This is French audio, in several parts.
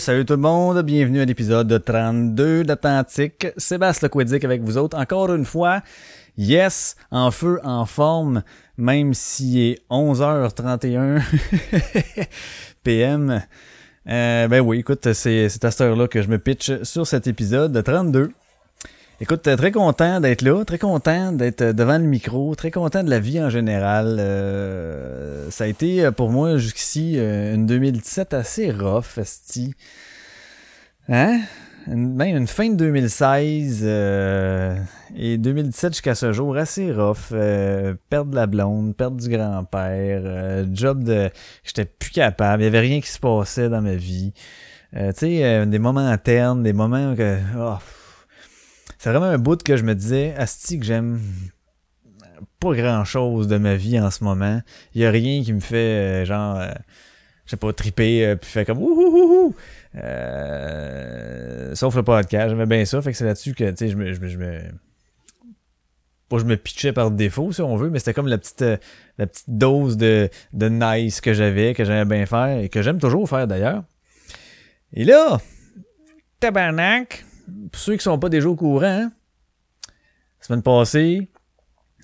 salut tout le monde, bienvenue à l'épisode 32 d'Atlantique. Sébastien Lequedic avec vous autres, encore une fois. Yes, en feu, en forme, même s'il est 11h31 PM. Euh, ben oui, écoute, c'est à cette heure-là que je me pitch sur cet épisode de 32. Écoute, très content d'être là, très content d'être devant le micro, très content de la vie en général. Euh, ça a été euh, pour moi jusqu'ici euh, une 2017 assez rough, esti. Hein? Ben, une fin de 2016 et 2017 jusqu'à ce jour assez rough. perdre la blonde, perdre du grand-père, job de... J'étais plus capable, il y avait rien qui se passait dans ma vie. tu sais, des moments internes, des moments que... Oh, c'est vraiment un bout que je me disais, Asti, que j'aime pas grand chose de ma vie en ce moment. Il y a rien qui me fait, euh, genre, euh, je sais pas, triper, euh, puis fait comme ouh euh, Sauf le podcast, j'aimais bien ça, fait que c'est là-dessus que, tu sais, je me, je me, je me pas je me pitchais par défaut si on veut mais c'était comme la petite la petite dose de, de nice que j'avais que j'aimais bien faire et que j'aime toujours faire d'ailleurs. Et là tabarnak pour ceux qui sont pas déjà au courant, hein, semaine passée,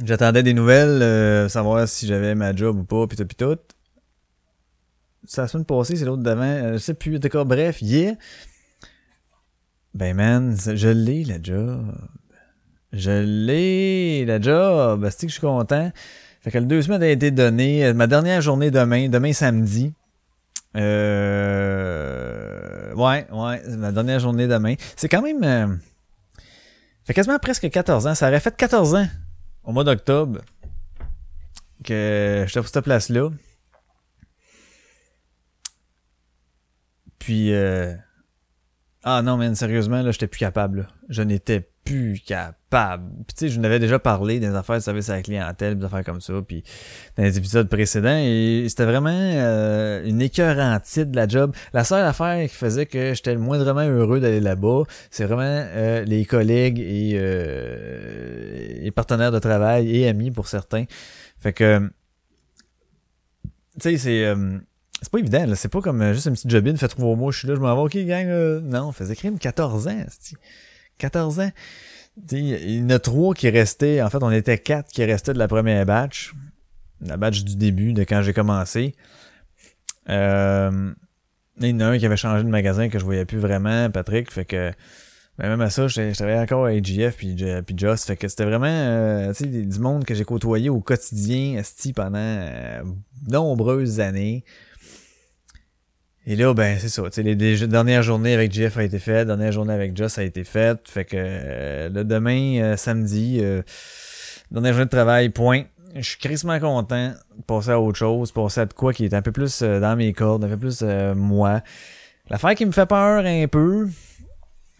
j'attendais des nouvelles, euh, savoir si j'avais ma job ou pas, pis tout, pis tout. C'est la semaine passée, c'est l'autre d'avant, euh, je sais plus, d'accord, bref, hier. Ben man, je l'ai la job. Je l'ai la job. C'est que je suis content? Fait que le deux semaines a été donné. Ma dernière journée demain, demain samedi. Euh... Ouais, ouais, la dernière journée demain. C'est quand même... Euh... fait quasiment presque 14 ans. Ça aurait fait 14 ans au mois d'octobre que j'étais pour cette place-là. Puis... Euh... Ah non, mais sérieusement, là, j'étais plus capable. Je n'étais plus capable. Puis tu sais, je n'avais déjà parlé des affaires de service à la clientèle, des affaires comme ça, puis dans les épisodes précédents, et c'était vraiment euh, une écœurantite de la job. La seule affaire qui faisait que j'étais le moindrement heureux d'aller là-bas, c'est vraiment euh, les collègues et euh, les partenaires de travail et amis pour certains. Fait que, tu sais, c'est c'est pas évident, là. C'est pas comme juste une petite jobine, fait trois mois, je suis là, je m'en vais, ok, gang, non, faisait crime 14 ans, 14 ans. il y en a trois qui restaient. En fait, on était quatre qui restaient de la première batch. La batch du début, de quand j'ai commencé. Euh, il y en a un qui avait changé de magasin que je voyais plus vraiment, Patrick. Fait que ben, même à ça, je, travaillais encore à AGF puis, puis Joss. Fait que c'était vraiment euh, du monde que j'ai côtoyé au quotidien pendant euh, nombreuses années. Et là, ben, c'est ça. Les, les, dernières journées avec Jeff a été faites, la dernière journée avec Joss a été faite. Fait que euh, le demain, euh, samedi, euh, dernière journée de travail, point. Je suis crissement content de passer à autre chose, passer à de quoi qui est un peu plus euh, dans mes cordes, un peu plus moi. L'affaire qui me fait peur un peu,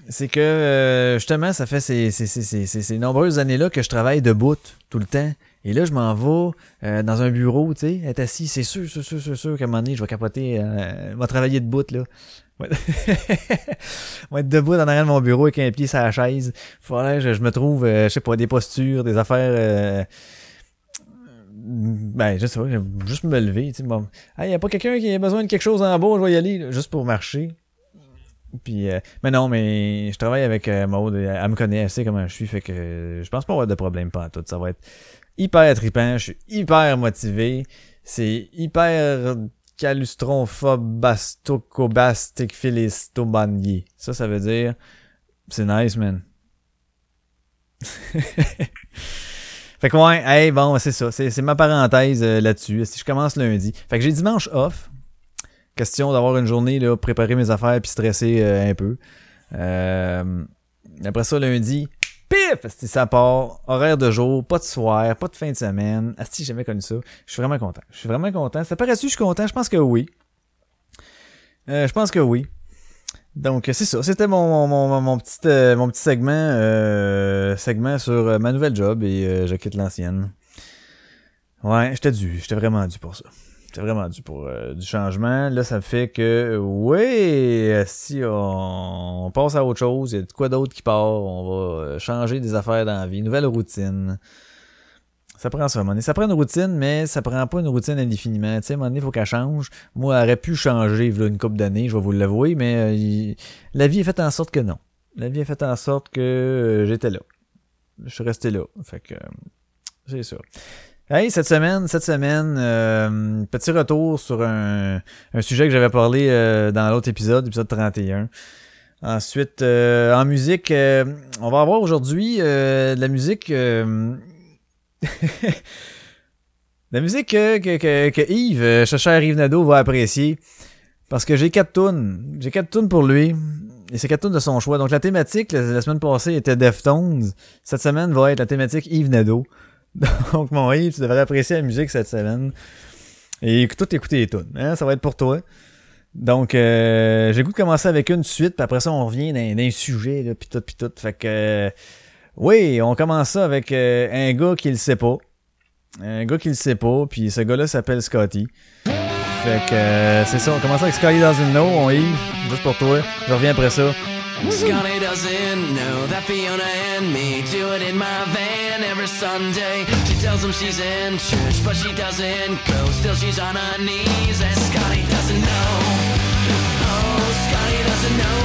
c'est que justement, ça fait ces, ces, ces, ces nombreuses années-là que je travaille debout tout le temps. Et là, je m'en vais euh, dans un bureau, tu sais, être assis. C'est sûr, sûr, sûr, sûr, sûr qu'à un moment donné, je vais capoter. Euh, je vais travailler debout, là. Ouais. je vais être debout dans arrière de mon bureau avec un pied sur la chaise. Faudrait que je, me trouve, euh, je sais pas, des postures, des affaires... Euh, ben, je sais pas, juste me lever, tu sais. Bon. Hey, y a pas quelqu'un qui a besoin de quelque chose en bas, je vais y aller, juste pour marcher. Puis, mais non, mais je travaille avec Maud, elle me connaît, elle sait comment je suis, fait que je pense pas avoir de problème pas tout. Ça va être hyper trippant, je suis hyper motivé. C'est hyper calustronphobastocobastic philistobanier. Ça, ça veut dire, c'est nice, man. fait que ouais, hey, bon, c'est ça. C'est, ma parenthèse euh, là-dessus. Si je commence lundi? Fait que j'ai dimanche off. Question d'avoir une journée, là, préparer mes affaires puis stresser euh, un peu. Euh, après ça, lundi, Pif! Asti, ça part. Horaire de jour, pas de soir, pas de fin de semaine. Asti, j'ai jamais connu ça. Je suis vraiment content. Je suis vraiment content. Ça paraît-tu je suis content? Je pense que oui. Euh, je pense que oui. Donc c'est ça, c'était mon, mon, mon, petit euh, mon petit segment euh, segment sur ma nouvelle job et je quitte l'ancienne. Ouais, j'étais dû, j'étais vraiment dû pour ça. C'est vraiment pour euh, du changement. Là, ça fait que, oui, si on, passe à autre chose, il y a de quoi d'autre qui part, on va euh, changer des affaires dans la vie, nouvelle routine. Ça prend ça, à Ça prend une routine, mais ça prend pas une routine indéfiniment. Tu sais, à un moment donné, il faut qu'elle change. Moi, elle aurait pu changer une couple d'années, je vais vous l'avouer, mais euh, la vie est faite en sorte que non. La vie est faite en sorte que j'étais là. Je suis resté là. Fait que c'est ça. Hey, cette semaine, cette semaine, euh, petit retour sur un, un sujet que j'avais parlé dans l'autre épisode, épisode 31. Ensuite, en musique, on va avoir aujourd'hui de la musique La musique que, que, que, Yves, euh, cher Yves Nadeau, va apprécier. Parce que j'ai quatre tunes. J'ai quatre tunes pour lui. Et c'est quatre tunes de son choix. Donc la thématique, la, semaine passée, était Deftones. Cette semaine va être la thématique Yves Nadeau. Donc mon Yves, tu devrais apprécier la musique cette semaine. Et tout écouter les tunes. Hein? Ça va être pour toi. Donc, euh, j'ai goût de commencer avec une suite, puis après ça, on revient dans, dans un sujet, là, pis tout, pis tout. Fait que, oui, on commence ça avec euh, un gars qui le sait pas. Un gars qui le sait pas, puis ce gars-là s'appelle Scotty. Fait que euh, c'est ça, on commence avec Scotty Doesn't Know, on y juste pour toi. Je reviens après ça. Scotty doesn't know that Fiona and me do it in my van every Sunday. She tells him she's in church, but she doesn't go. Still, she's on her knees, and Scotty doesn't know. Oh, Scotty doesn't know.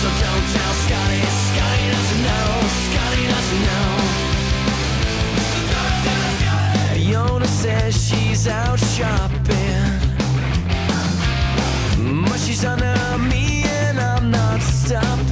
So don't tell Scotty. Scotty doesn't know. Scotty doesn't know. Fiona says she's out shopping, but she's under me and I'm not stopping.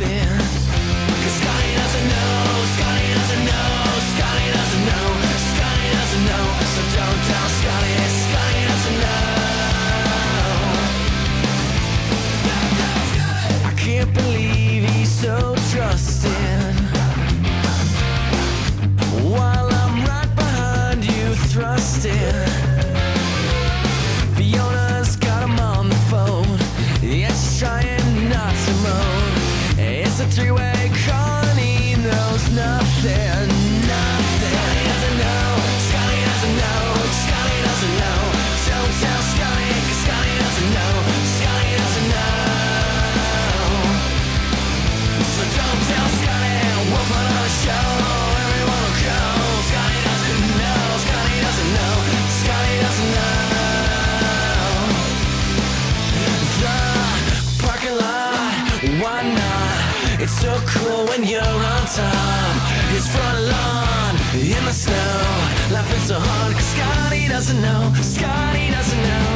So cool when you're on top. His front lawn in the snow, laughing so hard 'cause Scotty doesn't know. Scotty doesn't know.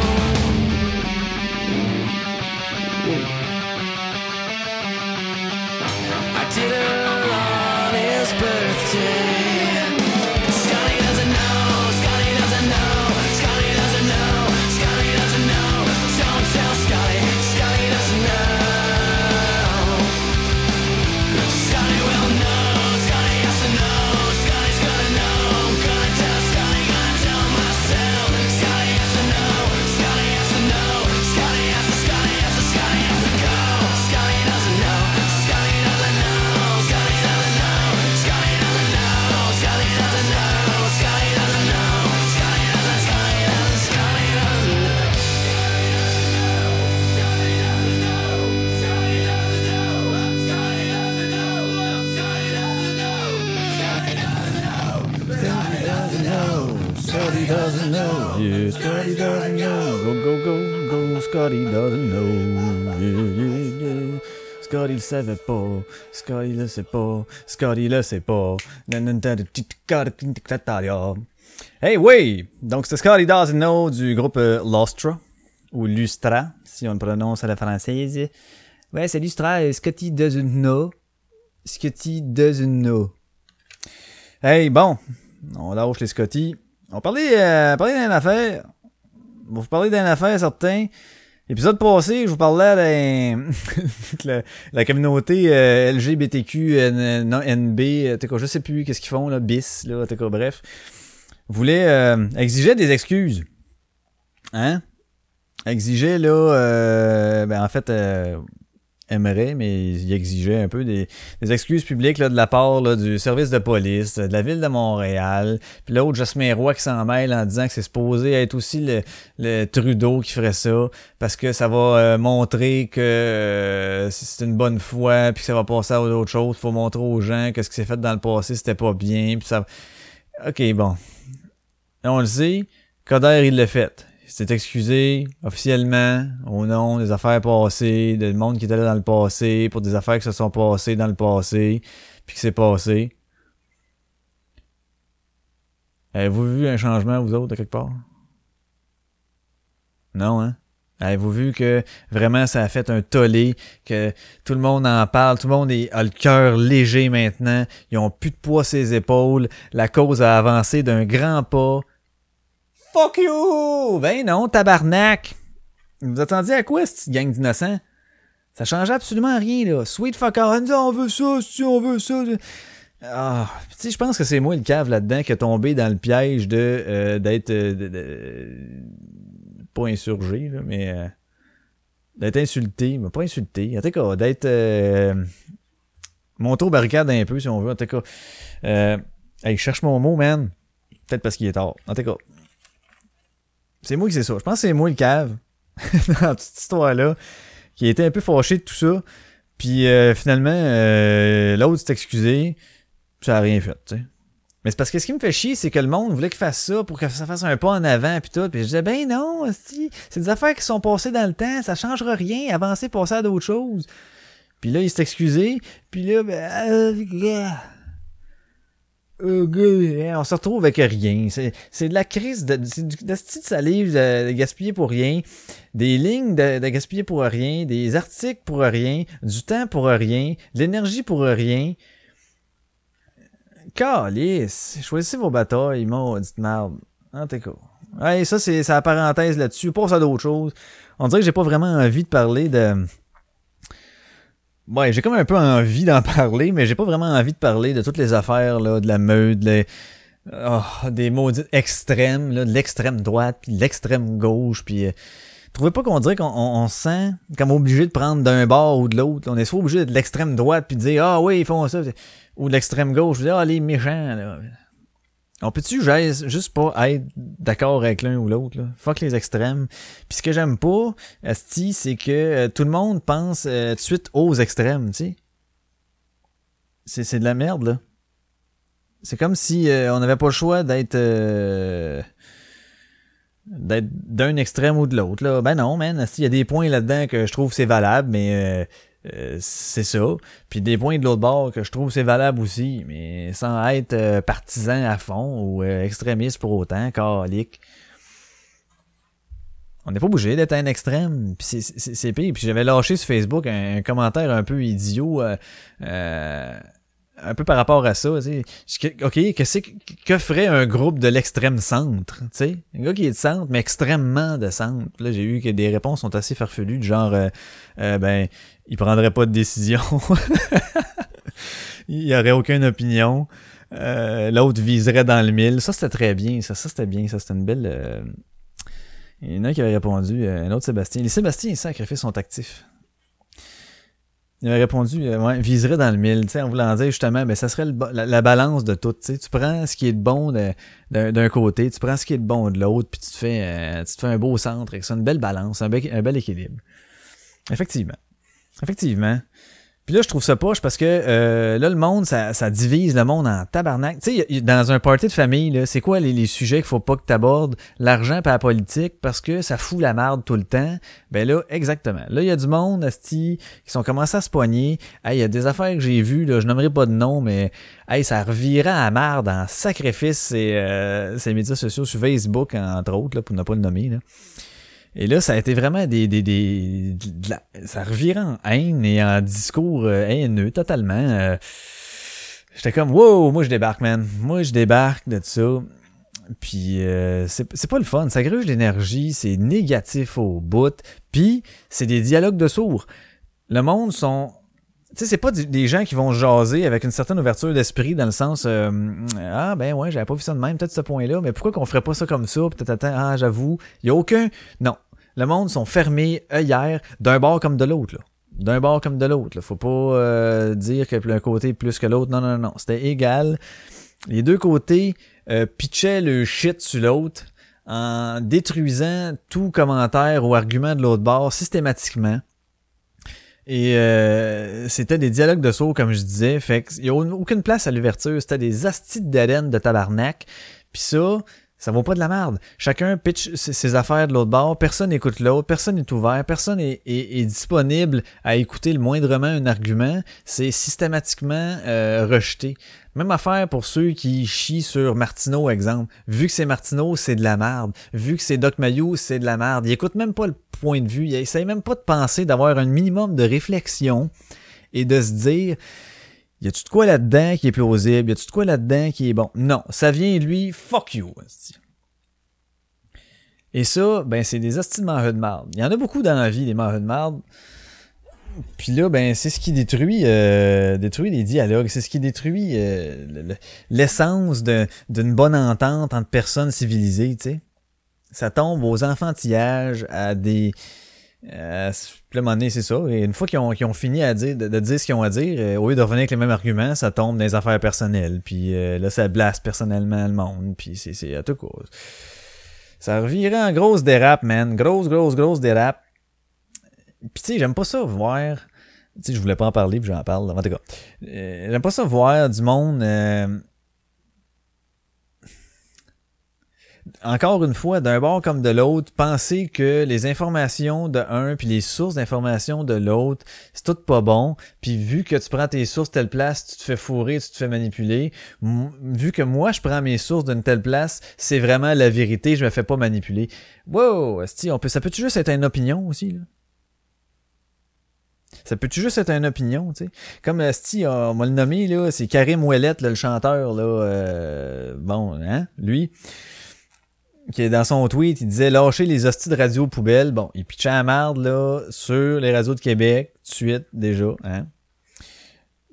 Scotty doesn't know. Go, go, go, go. Scotty doesn't know. Yeah, yeah, yeah. Scotty le savait pas. Scotty le sait pas. Scotty le sait pas. Hey, oui! Donc, c'est Scotty doesn't know du groupe euh, Lustra. Ou Lustra, si on le prononce à la française. Ouais, c'est Lustra. euh, Scotty doesn't know. Scotty doesn't know. Hey, bon. On lâche les Scotty. On parlait, euh, parlait d'une affaire. On va vous parler d'une affaire, certain. Épisode passé, je vous parlais de la, communauté euh, LGBTQ, NB, je sais plus qu'est-ce qu'ils font, là, bis, là, bref. Voulait, euh, exigeait des excuses. Hein? Exigeait, là, euh, ben, en fait, euh, aimerait, mais il exigeait un peu des, des excuses publiques là, de la part là, du service de police, de la ville de Montréal. Puis l'autre, Jasmin Roy qui s'en mêle en disant que c'est supposé être aussi le, le Trudeau qui ferait ça, parce que ça va euh, montrer que euh, c'est une bonne foi, puis que ça va passer à autre chose. faut montrer aux gens que ce qui s'est fait dans le passé, c'était pas bien. Puis ça... OK, bon. On le sait, Coder, il l'a fait. S'est excusé officiellement au nom des affaires passées, de monde qui était là dans le passé, pour des affaires qui se sont passées dans le passé, puis qui s'est passé. Avez-vous vu un changement, vous autres, de quelque part? Non, hein? Avez-vous vu que vraiment ça a fait un tollé, que tout le monde en parle, tout le monde a le cœur léger maintenant, ils ont plus de poids sur les épaules, la cause a avancé d'un grand pas. Fuck you! Ben non, tabarnak! Vous attendiez à quoi, cette gang d'innocents? Ça change absolument rien, là. Sweet fuck on veut ça, si on veut ça. Ah, je pense que c'est moi le cave là-dedans qui a tombé dans le piège de euh, d'être euh, pas insurgé, là, mais euh, d'être insulté, mais pas insulté. En tout cas, d'être euh, monté au barricade un peu, si on veut. En tout cas, euh, hey, je cherche mon mot, man. Peut-être parce qu'il est tard. En tout cas, c'est moi qui c'est ça. Je pense que c'est moi le cave dans toute cette histoire-là, qui été un peu fâché de tout ça. Puis euh, finalement, euh, l'autre s'est excusé. Ça a rien fait, tu sais. Mais c'est parce que ce qui me fait chier, c'est que le monde voulait qu'il fasse ça pour que ça fasse un pas en avant puis tout. Puis je disais, ben non, c'est des affaires qui sont passées dans le temps, ça changera rien, avancer, passer à d'autres choses. Puis là, il s'est excusé, puis là, ben, euh, on se retrouve avec rien. C'est de la crise, de, de de salive de, gaspiller pour rien, des lignes de, de gaspiller pour rien, des articles pour rien, du temps pour rien, de l'énergie pour rien. Calice, choisissez vos batailles, maudite merde. En tout cas. Ouais, ça, c'est la parenthèse là-dessus. Passe à d'autres choses. On dirait que j'ai pas vraiment envie de parler de... Ouais, j'ai comme un peu envie d'en parler, mais j'ai pas vraiment envie de parler de toutes les affaires, là, de la meute, les... Oh, des maudites extrêmes, là, de l'extrême droite, puis de l'extrême gauche, puis... Euh, trouvez pas qu'on dirait qu'on on, sent comme obligé de prendre d'un bord ou de l'autre. On est soit obligé de l'extrême droite puis de dire ah oui ils font ça ou de l'extrême gauche, je veux dire, ah, les méchants, là. On peut-tu juste pas être d'accord avec l'un ou l'autre? Fuck les extrêmes. Puis ce que j'aime pas, Asti, c'est que euh, tout le monde pense euh, tout de suite aux extrêmes, tu sais. C'est, de la merde, là. C'est comme si euh, on n'avait pas le choix d'être d'être d'un extrême ou de l'autre. Là. Ben non, man. Il y a des points là-dedans que je trouve c'est valable, mais euh, c'est ça. Puis des points de l'autre bord que je trouve c'est valable aussi, mais sans être euh, partisan à fond ou euh, extrémiste pour autant, calique. On n'est pas obligé d'être un extrême. Puis c'est pire. Puis j'avais lâché sur Facebook un, commentaire un peu idiot un peu par rapport à ça, tu sais. OK, que, que ferait un groupe de l'extrême centre, tu sais? Un gars qui est de centre, mais extrêmement de centre. Là, j'ai eu que des réponses sont assez farfelues, du genre, euh, euh, ben, il prendrait pas de décision. il y aurait aucune opinion. Euh, l'autre viserait dans le mille. Ça, c'était très bien. Ça, ça c'était bien. Ça, c'était une belle... Il y en a qui avait répondu, un autre Sébastien. Les Sébastien, ils sacrifient son actif. Il avait répondu, euh, ouais, viserait dans le mille, tu sais, en voulant dire justement, ben, ça serait la, balance de tout, tu sais. Tu prends ce qui est de bon d'un côté, tu prends ce qui est de bon de l'autre, puis tu te fais, euh, tu te fais un beau centre avec ça, une belle balance, un bel équilibre. Effectivement. Effectivement. Puis là, je trouve ça poche parce que euh, là, le monde, ça, ça divise le monde en tabarnak. Tu sais, dans un party de famille, c'est quoi les, sujets qu'il faut pas que tu abordes? L'argent pas la politique parce que ça fout la merde tout le temps. Ben là, exactement. Là, il y a du monde, asti, qui sont commencés à se poigner. Hey, il y a des affaires que j'ai vues, là, je nommerai pas de nom, mais hey, ça revirait à merde en sacrifice ces, euh, médias sociaux sur Facebook, entre autres, là, pour ne pas le nommer. Là. Et là, ça a été vraiment des, des, des, ça revient en haine et en discours euh, haineux totalement. Euh. J'étais comme, wow, moi je débarque, man. Moi je débarque de ça. Puis euh, c'est pas le fun, ça gruge l'énergie, c'est négatif au bout. Puis c'est des dialogues de sourds. Le monde sont sais, c'est pas des gens qui vont jaser avec une certaine ouverture d'esprit dans le sens Ah ben ouais, j'avais pas vu ça de même, peut-être ce point-là, mais pourquoi qu'on ferait pas ça comme ça? Peut-être attends, ah j'avoue. Il a aucun. Non. Le monde sont fermés œillères d'un bord comme de l'autre. là. D'un bord comme de l'autre. Faut pas euh, dire que l'un côté est plus que l'autre. Non, non, non. C'était égal. Les deux côtés euh, pitchaient le shit sur l'autre en détruisant tout commentaire ou argument de l'autre bord systématiquement. Et euh, c'était des dialogues de sourds, comme je disais. Fait qu'il n'y a aucune place à l'ouverture. C'était des astis de de tabarnak. Puis ça, ça vaut pas de la merde. Chacun pitch ses affaires de l'autre bord, personne n'écoute l'autre, personne n'est ouvert, personne est, disponible à écouter le moindrement un argument. C'est systématiquement euh, rejeté. Même affaire pour ceux qui chient sur Martineau, exemple. Vu que c'est Martineau, c'est de la merde. Vu que c'est Doc Mayou, c'est de la merde. Il écoute même pas le point de vue. Il essaye même pas de penser, d'avoir un minimum de réflexion et de se dire y a-tu de quoi là-dedans qui est plausible? Y a-tu de quoi là-dedans qui est bon? Non, ça vient lui, fuck you. Et ça, ben, c'est des hosties de de marde. Il y en a beaucoup dans la vie, des marres de marde. Puis là, ben, c'est ce qui détruit, euh, détruit les dialogues. C'est ce qui détruit euh, l'essence d'une bonne entente entre personnes civilisées, tu sais. Ça tombe aux enfantillages, à des, euh, c'est ça. Et une fois qu'ils ont, ont, fini à dire, de, dire ce qu'ils ont à dire, euh, au lieu de revenir avec les mêmes arguments, ça tombe dans les affaires personnelles. Puis euh, là, ça blasse personnellement le monde. Puis c'est, à tout cause. Ça revirait en grosse dérape, man. Grosse, grosse, grosse dérape. Puis tu sais, j'aime pas ça voir... Tu sais, je voulais pas en parler, puis j'en parle. En tout cas, euh, j'aime pas ça voir du monde encore une fois, d'un bord comme de l'autre, penser que les informations de un puis les sources d'informations de l'autre, c'est tout pas bon. Puis vu que tu prends tes sources telle place, tu te fais fourrer, tu te fais manipuler. vu que moi je prends mes sources d'une telle place, c'est vraiment la vérité, je me fais pas manipuler. Wow, on peut, ça peut juste être une opinion aussi là? Ça peut-tu juste être une opinion, tu sais? Comme Sti, on m'a le nommé, là, c'est Karim Ouellette, le chanteur, là, euh, bon, hein, lui qui est dans son tweet, il disait lâcher les hosties de radio poubelle. Bon, il pitchait à merde là sur les radios de Québec, tout de suite déjà, hein.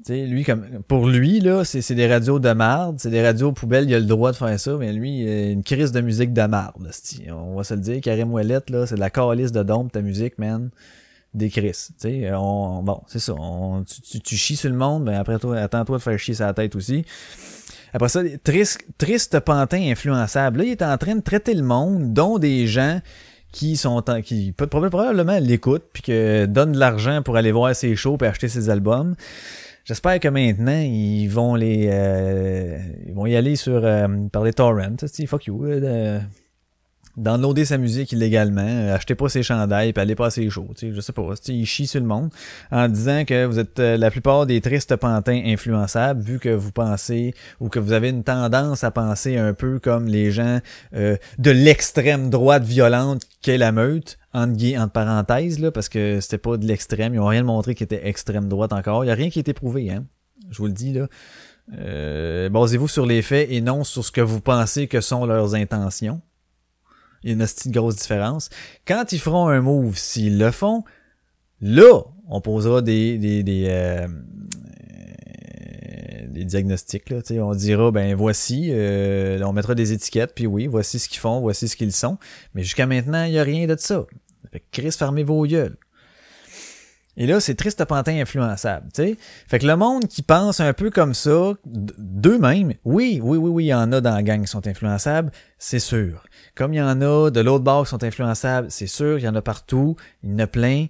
sais, lui comme pour lui là, c'est des radios de marde, c'est des radios poubelles, il a le droit de faire ça, mais lui il a une crise de musique de marde, on va se le dire, Karim Ouellette là, c'est de la calice de dompe ta musique, man. Des crises, tu sais, on bon, c'est ça, tu, tu, tu, chies sur le monde, ben après toi, attends-toi de faire chier sa tête aussi. Après ça, triste, triste pantin influençable. Là, il est en train de traiter le monde, dont des gens qui sont qui probablement l'écoutent puis que donnent de l'argent pour aller voir ses shows et acheter ses albums. J'espère que maintenant ils vont les euh, ils vont y aller sur euh, par les torrents, fuck you. Euh, downloader sa musique illégalement, euh, achetez pas ses chandails, puis allez pas ses shows, tu sais, je sais pas, il chie sur le monde en disant que vous êtes euh, la plupart des tristes pantins influençables, vu que vous pensez ou que vous avez une tendance à penser un peu comme les gens euh, de l'extrême droite violente qu'est la meute, entre, entre parenthèses, là, parce que c'était pas de l'extrême, ils ont rien montré qui était extrême droite encore, il y a rien qui a été prouvé, hein, je vous le dis, là. basez-vous sur les faits et non sur ce que vous pensez que sont leurs intentions. Il y a une petite grosse différence. Quand ils feront un move, s'ils le font, là, on posera des des des, euh, des diagnostics là, on dira ben voici, euh, on mettra des étiquettes puis oui, voici ce qu'ils font, voici ce qu'ils sont. Mais jusqu'à maintenant, il y a rien de ça. Fait que Chris, fermez vos gueules. Et là, c'est triste pantin influençable, tu sais. Fait que le monde qui pense un peu comme ça, d'eux-mêmes, oui, oui, oui, oui, il y en a dans la gang qui sont influençables, c'est sûr. Comme il y en a de l'autre bord qui sont influençables, c'est sûr, il y en a partout, il y en a plein.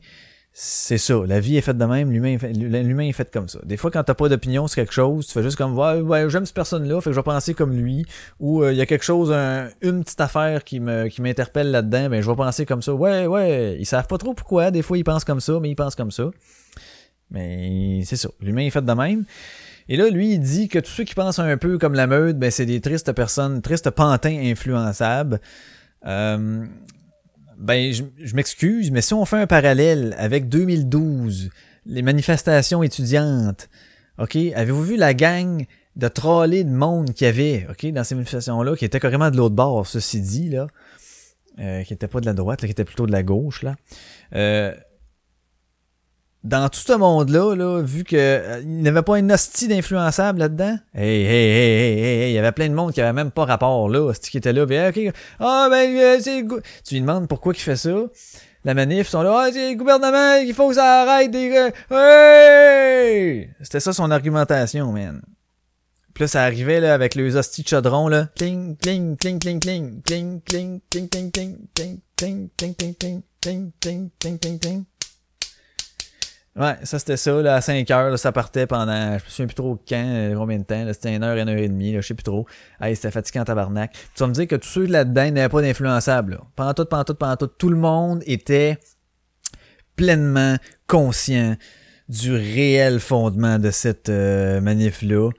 C'est ça, la vie est faite de même, l'humain est, fait, l'humain est fait comme ça. Des fois, quand t'as pas d'opinion sur quelque chose, tu fais juste comme ouais, ouais j'aime cette personne-là, fait que je vais penser comme lui. Ou euh, il y a quelque chose, une petite affaire qui m'interpelle là-dedans, ben je vais penser comme ça. Ouais, ouais, ils savent pas trop pourquoi. Des fois, ils pensent comme ça, mais ils pensent comme ça. Mais c'est ça, l'humain est fait de même. Et là, lui, il dit que tous ceux qui pensent un peu comme la meute, ben c'est des tristes personnes, tristes pantins influençables. Euh, ben, je, m'excuse, mais si on fait un parallèle avec 2012, les manifestations étudiantes, OK, avez-vous vu la gang de trollés de monde qu'il y avait, OK, dans ces manifestations-là, qui était carrément de l'autre bord, ceci dit, là, euh, qui était pas de la droite, qui était plutôt de la gauche, là. Euh, dans tout ce monde-là, là, vu que euh, avait pas une hostie d'influençable là-dedans, hey, hey, hey, hey, hey, il y avait plein de monde qui avait même pas rapport là, qui était là, ah ben euh, c'est tu lui demandes pourquoi il fait ça. La manif, sont là, ah, c'est le gouvernement, il faut que ça arrête des Hey! C'était ça son argumentation, man. Puis là, ça arrivait là avec les hosties de chaudron là. Cling, cling, cling, cling, cling. Ouais, ça c'était ça, là, à 5 heures, là, ça partait pendant, je me souviens plus trop quand, euh, combien de temps, là, c'était une heure, une heure et demie, là, je sais plus trop. Hey, c'était fatigant tabarnak. Tu vas me dire que tous ceux là-dedans n'avaient pas d'influençables, là. Pendant tout, pendant tout, pendant tout, tout le monde était pleinement conscient du réel fondement de cette euh, manif-là.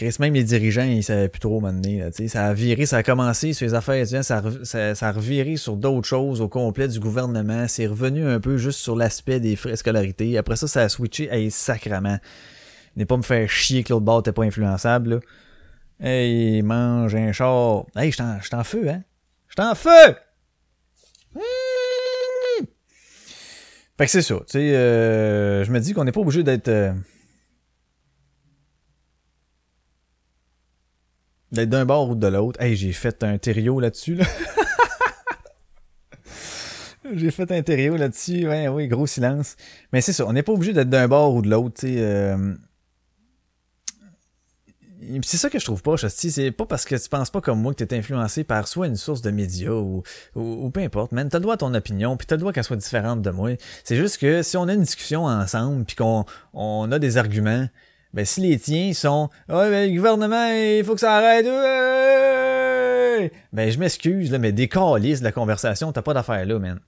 Chris, même les dirigeants, ils savaient plus trop m'amener. Ça a viré, ça a commencé sur les affaires étudiantes, ça, a- ça, a reviré sur d'autres choses au complet du gouvernement. C'est revenu un peu juste sur l'aspect des frais de scolarité. Après ça, ça a switché. Hey, sacrament. N'est pas me faire chier que l'autre bord t'es pas influençable, là. Hey, mange un char. Hey, je t'en j'suis en feu, hein? Je t'en feu! Mmh! Fait que c'est ça. Euh, je me dis qu'on n'est pas obligé d'être. euh, d'être d'un bord ou de l'autre. Hey, j'ai fait un terrio là-dessus, là. j'ai fait un terrio là-dessus. Ouais, oui, gros silence. Mais c'est ça, on n'est pas obligé d'être d'un bord ou de l'autre, euh, C'est ça que je trouve pas, Chasti. C'est pas parce que tu penses pas comme moi que t'es influencé par soit une source de médias ou, ou, peu importe, man. T'as le droit à ton opinion, puis t'as le droit qu'elle soit différente de moi. C'est juste que si on a une discussion ensemble, puis qu'on on a des arguments, ben si les tiens sont Ouais, ben le gouvernement, il faut que ça arrête. Ouais! Ben je m'excuse, mais de la conversation, t'as pas d'affaire là, man.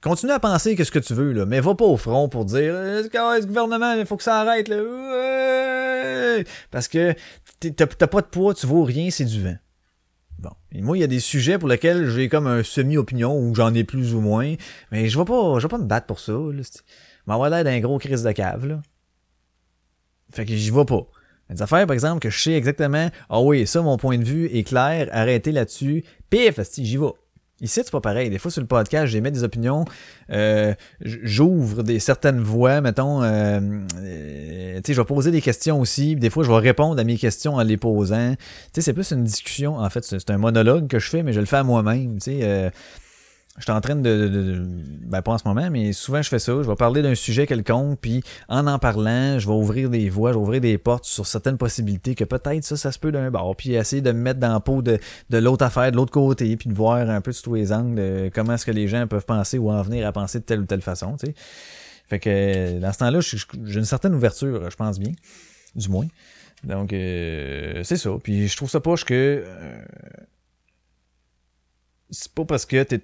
Continue à penser que ce que tu veux, là, mais va pas au front pour dire Euh, ce gouvernement, il faut que ça arrête, là. Ouais! Parce que t'as pas de poids, tu vaux rien, c'est du vent. Bon. Et moi, il y a des sujets pour lesquels j'ai comme un semi-opinion ou j'en ai plus ou moins. Mais je vais pas, je vais pas me battre pour ça, là. M'avoir l'air d'un gros crise de cave, là. Fait que j'y vais pas. Des affaires, par exemple, que je sais exactement, ah oui, ça, mon point de vue est clair, arrêtez là-dessus, pif, j'y vais. Ici, c'est pas pareil. Des fois, sur le podcast, j'émets des opinions, euh, j'ouvre des certaines voies, mettons, euh, euh, tu sais, je vais poser des questions aussi, des fois, je vais répondre à mes questions en les posant. Tu sais, c'est plus une discussion, en fait, c'est un monologue que je fais, mais je le fais à moi-même, tu sais. Je suis en train de, de- de- Ben, pas en ce moment, mais souvent je fais ça. Je vais parler d'un sujet quelconque, puis en en parlant, je vais ouvrir des voies, je vais ouvrir des portes sur certaines possibilités que peut-être ça, ça se peut d'un bord, puis essayer de me mettre dans la peau de, de l'autre affaire, de l'autre côté, puis de voir un peu sous tous les angles euh, comment est-ce que les gens peuvent penser ou en venir à penser de telle ou telle façon, tu sais. Fait que dans ce temps-là, j'ai une certaine ouverture, je pense bien, du moins. Donc, euh, c'est ça. Puis je trouve ça poche que... euh, c'est pas parce que t'es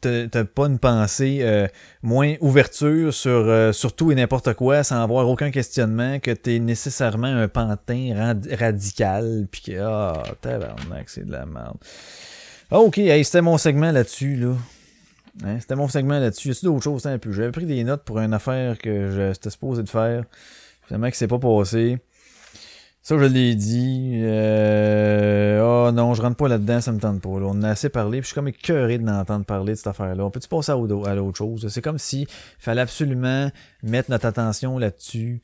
t'as pas une pensée euh, moins ouverture sur, euh, sur tout et n'importe quoi sans avoir aucun questionnement que t'es nécessairement un pantin rad- radical puis que ah tabarnak c'est de la merde. Ok hey, c'était mon segment là-dessus là. Hein, c'était mon segment là-dessus. A-tu d'autres choses? Un peu. J'avais pris des notes pour une affaire que je- j'étais supposé de faire. Finalement que c'est pas passé ça, je l'ai dit. Euh... Oh non, je rentre pas là-dedans, ça me tente pas. là. On a assez parlé, puis je suis comme écœuré de l'entendre parler de cette affaire-là. On peut-tu passer à, au- à l'autre chose? C'est comme si fallait absolument mettre notre attention là-dessus.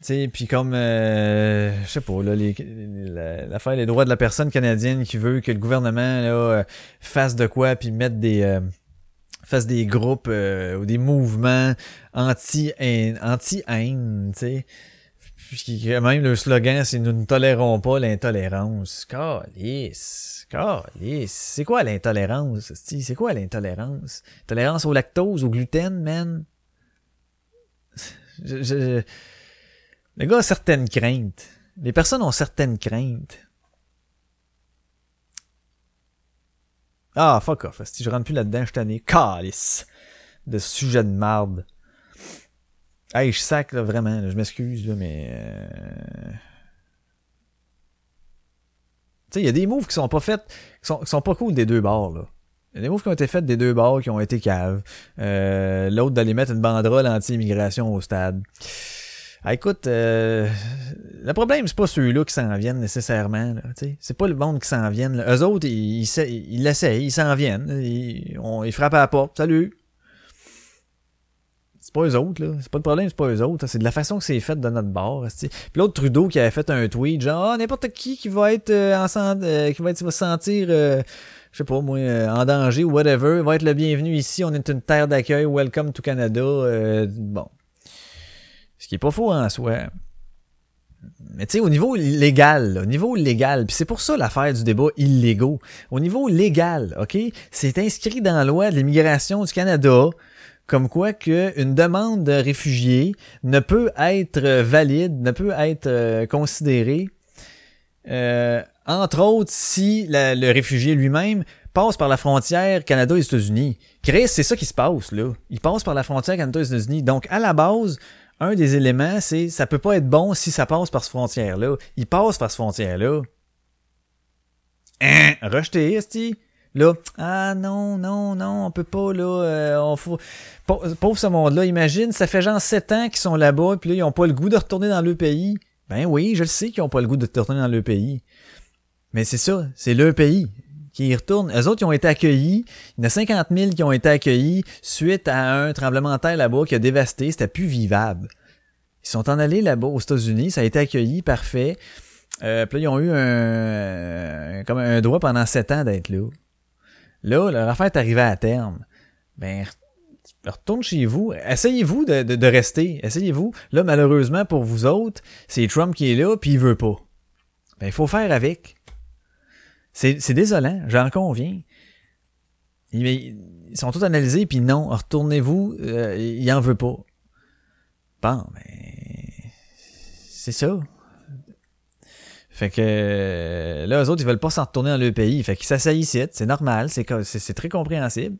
Tu sais, puis comme, euh, je sais pas, là, l'affaire des droits de la personne canadienne qui veut que le gouvernement là, euh, fasse de quoi, puis mette des... euh, fasse des groupes euh, ou des mouvements anti-haine, anti-haine, tu sais. Puis même le slogan, c'est nous ne tolérons pas l'intolérance. Calice. Calice. C'est quoi l'intolérance? C'est quoi l'intolérance? Tolérance au lactose, au gluten, man? Je- je- Le gars a certaines craintes. Les personnes ont certaines craintes. Ah, fuck off. Si je rentre plus là-dedans, je suis tanné. Calice. De sujet de marde. Hey, je sac, là, vraiment, je m'excuse, mais... euh, Tu sais, il y a des moves qui sont pas faits, qui sont, sont pas cool des deux bords, là. Il y a des moves qui ont été faits des deux bords, qui ont été caves. Euh, L'autre d'aller mettre une banderole anti-immigration au stade. Ah, écoute, euh, le problème, c'est pas ceux-là qui s'en viennent nécessairement. C'est pas le monde qui s'en viennent. Eux autres, ils, l'essayent, ils s'en viennent. Ils, ils frappent à la porte. Salut! C'est pas eux autres, là. C'est pas le problème, c'est pas eux autres. C'est de la façon que c'est fait de notre bord. Puis l'autre Trudeau qui avait fait un tweet, genre, ah, n'importe qui qui va être euh, en euh, qui va être, va se sentir, euh, je sais pas moi, euh, en danger ou whatever, va être le bienvenu ici. On est une terre d'accueil. Welcome to Canada. Euh, bon. Ce qui est pas faux en soi. Mais tu sais, au niveau légal, au niveau légal, puis c'est pour ça l'affaire du débat illégaux. Au niveau légal, OK, c'est inscrit dans la loi de l'immigration du Canada comme quoi qu'une demande de réfugié ne peut être valide, ne peut être euh, considérée, euh, entre autres si le réfugié lui-même passe par la frontière Canada et États-Unis. Chris, c'est ça qui se passe là. Il passe par la frontière Canada et États-Unis. Donc à la base, un des éléments, c'est ça peut pas être bon si ça passe par cette frontière-là. Il passe par cette frontière-là. Hein? Rejeté, esti. Ah non, non, non, on peut pas, là, euh, on faut... Pauvre ce monde-là, imagine, ça fait genre sept ans qu'ils sont là-bas, puis là, ils ont pas le goût de retourner dans le pays. Ben oui, je le sais qu'ils ont pas le goût de retourner dans le pays. Mais c'est ça, c'est le pays qui y retournent. Eux autres, ils ont été accueillis. Il y en a 50 000 qui ont été accueillis suite à un tremblement de terre là-bas qui a dévasté. C'était plus vivable. Ils sont en allés là-bas aux États-Unis. Ça a été accueilli, parfait. Euh, puis là, ils ont eu un, comme un droit pendant sept ans d'être là. Là, leur affaire est arrivée à terme. Ben, retourne chez vous. Essayez-vous de, rester. Essayez-vous. Là, malheureusement, pour vous autres, c'est Trump qui est là, puis il veut pas. Ben, il faut faire avec. C'est désolant, j'en conviens. Ils, sont tous analysés, puis non, retournez-vous, euh, il en veut pas. Bon, ben, c'est ça. Fait que là, eux autres, ils veulent pas s'en retourner dans le pays. Fait qu'ils ici, c'est normal, c'est très compréhensible.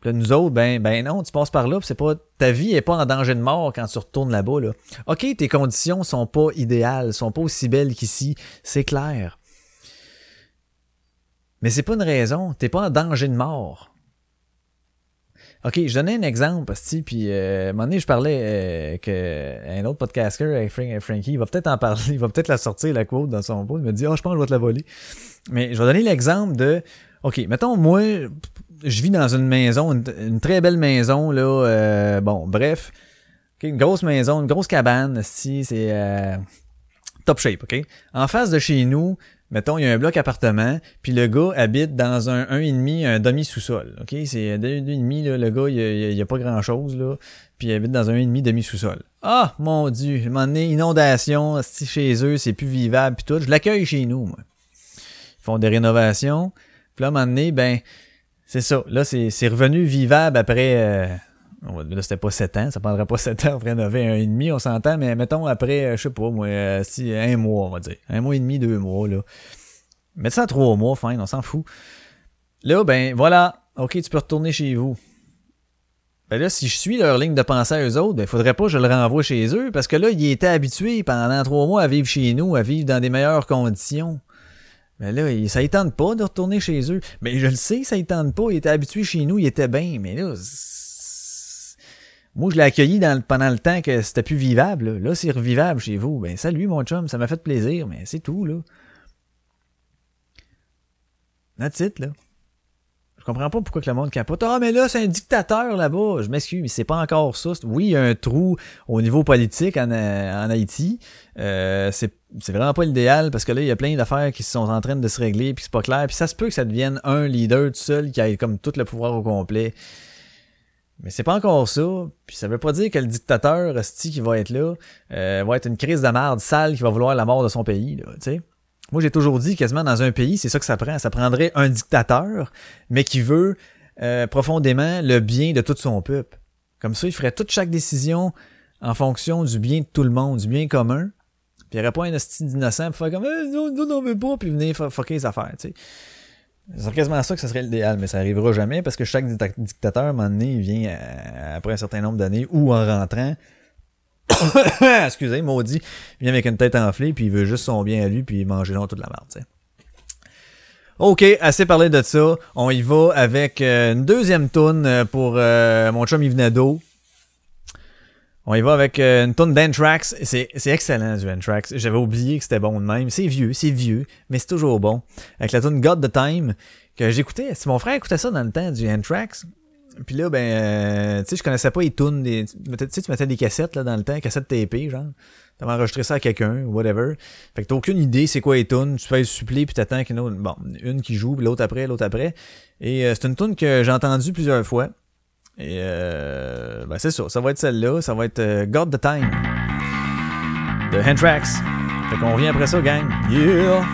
Puis là, nous autres, ben, ben non, tu passes par là, c'est pas. Ta vie est pas en danger de mort quand tu retournes là-bas. Là. OK, tes conditions sont pas idéales, sont pas aussi belles qu'ici, c'est clair. Mais c'est pas une raison. T'es pas en danger de mort. OK, je donnais un exemple, parce puis euh, à un moment donné, je parlais euh, que un autre podcaster avec Frankie, il va peut-être en parler, il va peut-être la sortir, la quote, dans son pot. Il me dit, oh, je pense que je vais te la voler. Mais je vais donner l'exemple de, OK, mettons, moi, je vis dans une maison, une, très belle maison, là, euh, bon, bref, une grosse maison, une grosse cabane, si, c'est euh, top shape, OK? En face de chez nous, mettons, il y a un bloc appartement, puis le gars habite dans un 1,5, un demi-sous-sol. OK? C'est 2,5, là, le gars, il y a, pas grand-chose, là. Puis il habite dans un 1,5 demi-sous-sol. Ah, mon Dieu, je m'en ai inondation, chez eux, c'est plus vivable, puis tout. Je l'accueille chez nous, moi. Ils font des rénovations. Puis là, à un moment donné, ben, c'est ça. Là, c'est revenu vivable après... Euh, Là, c'était pas 7 ans, ça prendrait pas 7 ans pour rénover un et demi, on s'entend, mais mettons après, euh, je sais pas, moi, euh, si, un mois, on va dire. Un mois et demi, deux mois, là. Mets ça trois mois, fine, on s'en fout. Là, ben, voilà. OK, tu peux retourner chez vous. Ben là, si je suis leur ligne de pensée à eux autres, ben, faudrait pas que je le renvoie chez eux, parce que là, ils étaient habitués pendant trois mois à vivre chez nous, à vivre dans des meilleures conditions. Mais ben là, ça ne pas de retourner chez eux. Mais je le sais, ça ne pas. Ils étaient habitués chez nous, ils étaient bien. Mais là, moi, je l'ai accueilli pendant le temps que c'était plus vivable. Là, c'est revivable chez vous. Ben, salut, mon chum, ça m'a fait plaisir, mais c'est tout, là. That's là. Je comprends pas pourquoi que le monde capote. Ah, mais là, c'est un dictateur là-bas. Je m'excuse, mais c'est pas encore ça. Oui, il y a un trou au niveau politique en, euh, Haïti. Euh, c'est, c'est vraiment pas l'idéal parce que là, il y a plein d'affaires qui sont en train de se régler puis c'est pas clair. Puis ça se peut que ça devienne un leader tout seul qui ait comme tout le pouvoir au complet. Mais c'est pas encore ça. Puis ça veut pas dire que le dictateur Rusty qui va être là euh, va être une crise de merde sale qui va vouloir la mort de son pays. Là, sais. Moi j'ai toujours dit quasiment dans un pays, c'est ça que ça prend. Ça prendrait un dictateur, mais qui veut euh, profondément le bien de tout son peuple. Comme ça, il ferait toute chaque décision en fonction du bien de tout le monde, du bien commun. Puis il n'y aurait pas un hostie d'innocent pour faire comme eh, non, non, non, mais pas, puis venir fucker les affaires. C'est quasiment ça que ce serait l'idéal, mais ça arrivera jamais parce que chaque dictateur, à un moment donné, il vient euh, après un certain nombre d'années ou en rentrant. Excusez, maudit, il vient avec une tête enflée puis il veut juste son bien à lui puis manger long toute la merde. Ok, assez parlé de ça. On y va avec euh, une deuxième toune euh, pour mon chum Yvenado. On y va avec euh, une tonne d'Anthrax. C'est, c'est excellent du Anthrax. J'avais oublié que c'était bon de même. C'est vieux, c'est vieux, mais c'est toujours bon. Avec la tune God the Time que j'écoutais. Si mon frère écoutait ça dans le temps du Anthrax. Puis là, ben, euh, tu sais, je connaissais pas les. Des... Tu sais, tu mettais des cassettes là, dans le temps, cassettes TP, genre. T'avais enregistré ça à quelqu'un, whatever. Fait que t'as aucune idée c'est quoi les. Tu fais suppléer puis t'attends qu'une autre, bon, une qui joue, l'autre après, l'autre après. Et euh, c'est une tune que j'ai entendue plusieurs fois. Et euh, ben c'est ça, ça va être celle-là, ça va être euh, God the Time de Hentrax. Fait qu'on revient après ça, gang. Yeah!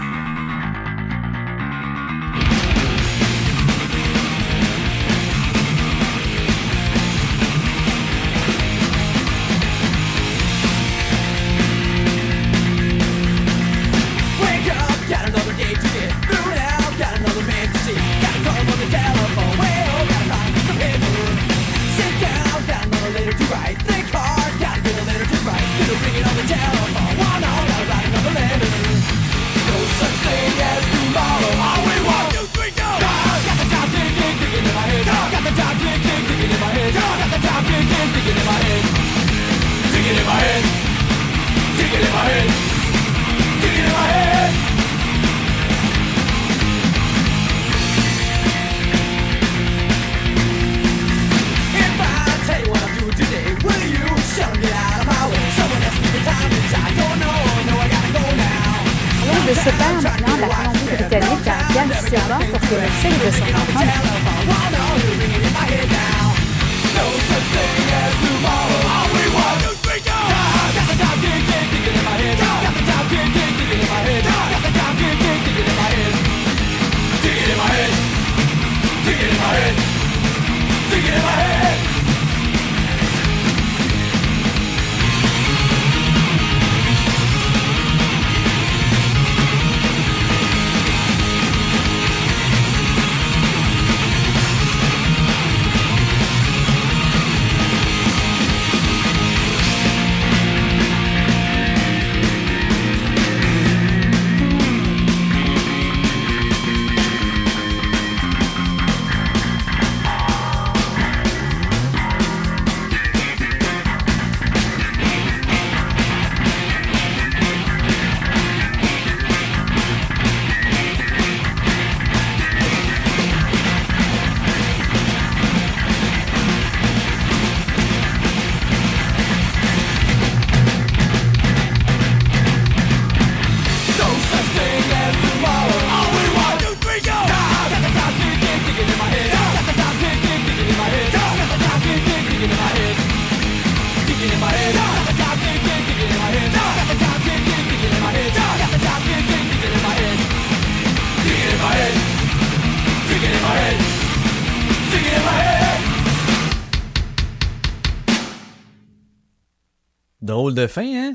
Drôle de fin, hein?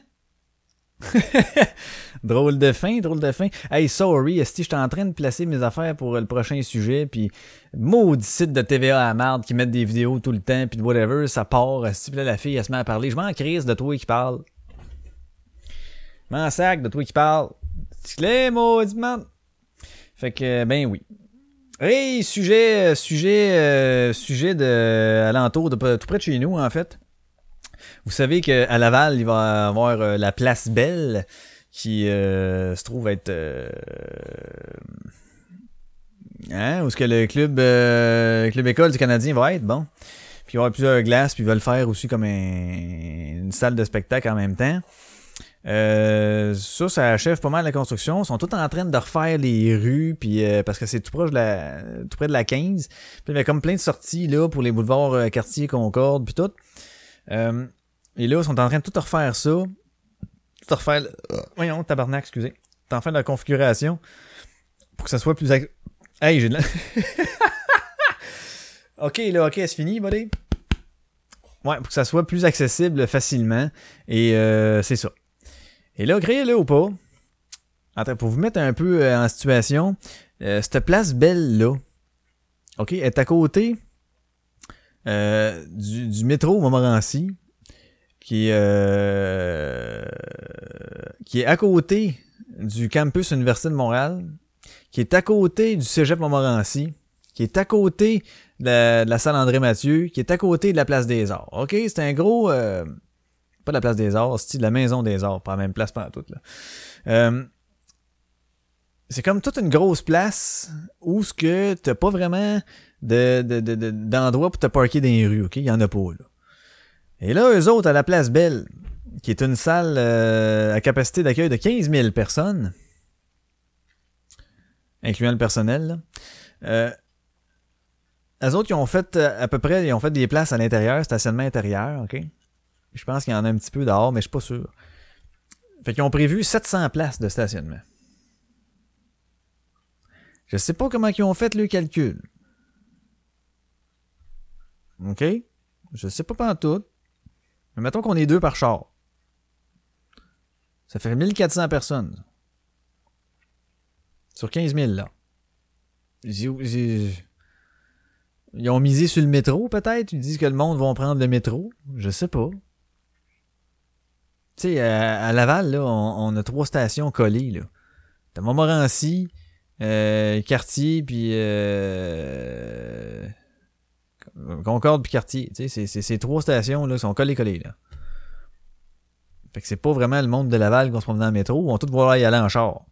drôle de fin, drôle de fin. Hey, sorry, si j'étais en train de placer mes affaires pour le prochain sujet, puis maudit site de TVA à marde qui mettent des vidéos tout le temps, puis whatever, ça part, si là, la fille, elle se met à parler? Je m'en crise de toi qui parle. M'en sac de toi qui parle. C'est maudit man. Fait que, ben oui. Hey, sujet, sujet, euh, sujet de de, tout près de chez nous, en fait. Vous savez qu'à Laval, il va y avoir euh, la place Belle qui euh, se trouve être euh, hein, où est-ce que le club club école du Canadien va être? Bon. Puis il va y avoir plusieurs glaces, puis ils veulent faire aussi comme une salle de spectacle en même temps. ça, ça achève pas mal la construction. Ils sont tous en train de refaire les rues, puis parce que c'est tout proche de la, tout près de la 15. Puis il y avait comme plein de sorties là pour les boulevards quartier Concorde, puis tout. Et là, ils sont en train de tout refaire ça. Tout refaire. Voyons, tabarnak, excusez. T'en fais de la configuration pour que ça soit plus. Hey, j'ai de la. ok, là, ok, c'est fini, buddy. Ouais, pour que ça soit plus accessible facilement. Et euh, c'est ça. Et là, créez-le ou pas? Attends, pour vous mettre un peu euh, en situation, euh, cette place belle-là, ok, est à côté euh, du, du métro Montmorency qui est, euh, qui est à côté du campus Université de Montréal, qui est à côté du Cégep Montmorency, qui est à côté de la, salle André Mathieu, qui est à côté de la place des Arts. OK, c'est un gros euh, pas la place des Arts, c'est la maison des Arts, pas la même place pas toute là. Euh, c'est comme toute une grosse place où ce que t'as pas vraiment de, de, pour te parker dans les rues, OK, il y en a pas là. Et là, eux autres, à la Place Belle, qui est une salle euh, à capacité d'accueil de 15 000 personnes, incluant le personnel, là, euh, eux autres, ils ont fait euh, à peu près, ils ont fait des places à l'intérieur, stationnement intérieur, ok? Je pense qu'il y en a un petit peu dehors, mais je suis pas sûr. Fait qu'ils ont prévu 700 places de stationnement. Je sais pas comment ils ont fait le calcul. OK? Je sais pas tout. Mais mettons qu'on est deux par char. Ça fait 1400 personnes. Sur 15 000, là. Ils ont misé sur le métro, peut-être? Ils disent que le monde va prendre le métro. Je sais pas. Tu sais, à, Laval, là, on, a trois stations collées, là. T'as Montmorency, euh, Quartier, puis... Euh, Concorde puis Cartier. Tu sais, ces trois stations là sont collées collées là. Fait que c'est pas vraiment le monde de Laval va se promener en métro, ils vont tous vouloir y aller en char.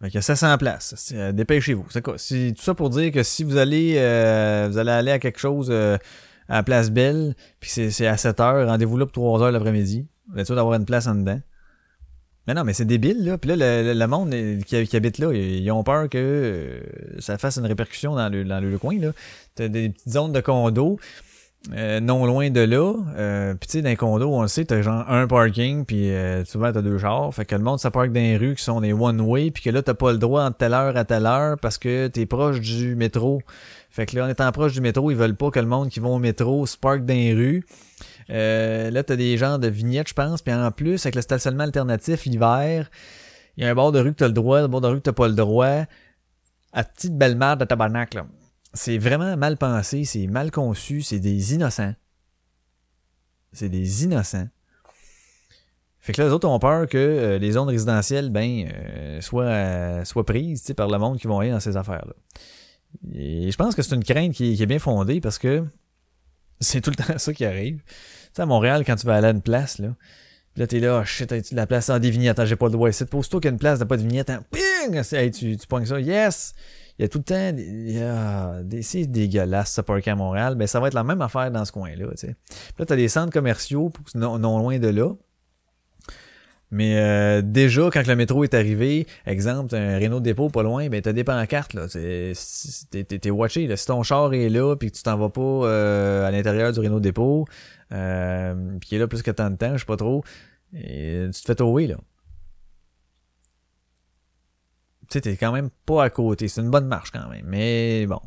Fait qu'il y a 700 places. Dépêchez-vous. C'est quoi? C'est tout ça pour dire que si vous allez euh, vous allez aller à quelque chose euh, à la place Belle, puis c'est à 7 heures, rendez-vous là pour 3 heures l'après-midi. Vous êtes sûr d'avoir une place en dedans. Mais non, mais c'est débile, là. Puis là, le, monde qui, habite là, ils ont peur que ça fasse une répercussion dans le, dans le coin, là. T'as des petites zones de condos. Euh, non loin de là. Euh, puis tu sais, dans les condos, on le sait, t'as genre un parking, puis euh, souvent t'as deux chars. Fait que le monde, ça parque dans les rues qui sont des one-way, puis que là, t'as pas le droit entre telle heure à telle heure parce que t'es proche du métro. Fait que là, en étant proche du métro, ils veulent pas que le monde qui va au métro se parque dans les rues. Euh, là, t'as des genres de vignettes, je pense. Puis en plus, avec le stationnement alternatif l'hiver, il y a un bord de rue que t'as le droit, un bord de rue que t'as pas le droit. À petite belle merde de tabarnak, là c'est vraiment mal pensé, c'est mal conçu, c'est des innocents. C'est des innocents. Fait que là, les autres ont peur que euh, les zones résidentielles, ben, euh, soient, euh, soient prises par le monde qui vont aller dans ces affaires-là. Et je pense que c'est une crainte qui, est bien fondée parce que c'est tout le temps ça qui arrive. Tu sais, à Montréal, quand tu vas aller à une place, là, pis là, t'es là, oh shit, la place en des vignettes? j'ai pas le droit ici. Pose-toi qu'il y a une place, t'as pas de vignette, hein? ping! Hey, tu, tu pognes ça, yes! il y a tout le temps il des, c'est dégueulasse ce parc à Montréal ben ça va être la même affaire dans ce coin là tu sais là t'as des centres commerciaux non, loin de là mais euh, déjà quand le métro est arrivé exemple un Renault dépôt pas loin ben t'as des pancartes là t'es watché là si ton char est là puis que tu t'en vas pas euh, à l'intérieur du Renault dépôt euh, puis il est là plus que tant de temps je sais pas trop et tu te fais tower là tu sais, t'es quand même pas à côté. C'est une bonne marche quand même. Mais bon.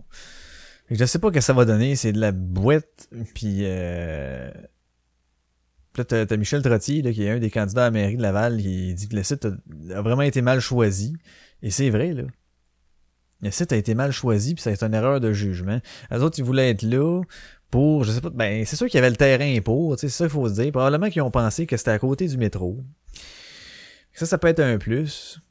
Je sais pas que ça va donner. C'est de la boîte. Puis euh... là, t'as, as Michel Trottier, là, qui est un des candidats à la mairie de Laval, qui dit que le site a, vraiment été mal choisi. Et c'est vrai, là. Le site a été mal choisi, puis ça a été une erreur de jugement. Les autres, ils voulaient être là pour, je sais pas, ben, c'est sûr qu'il y avait le terrain pour, c'est ça qu'il faut se dire. Probablement qu'ils ont pensé que c'était à côté du métro. Ça, ça peut être un plus.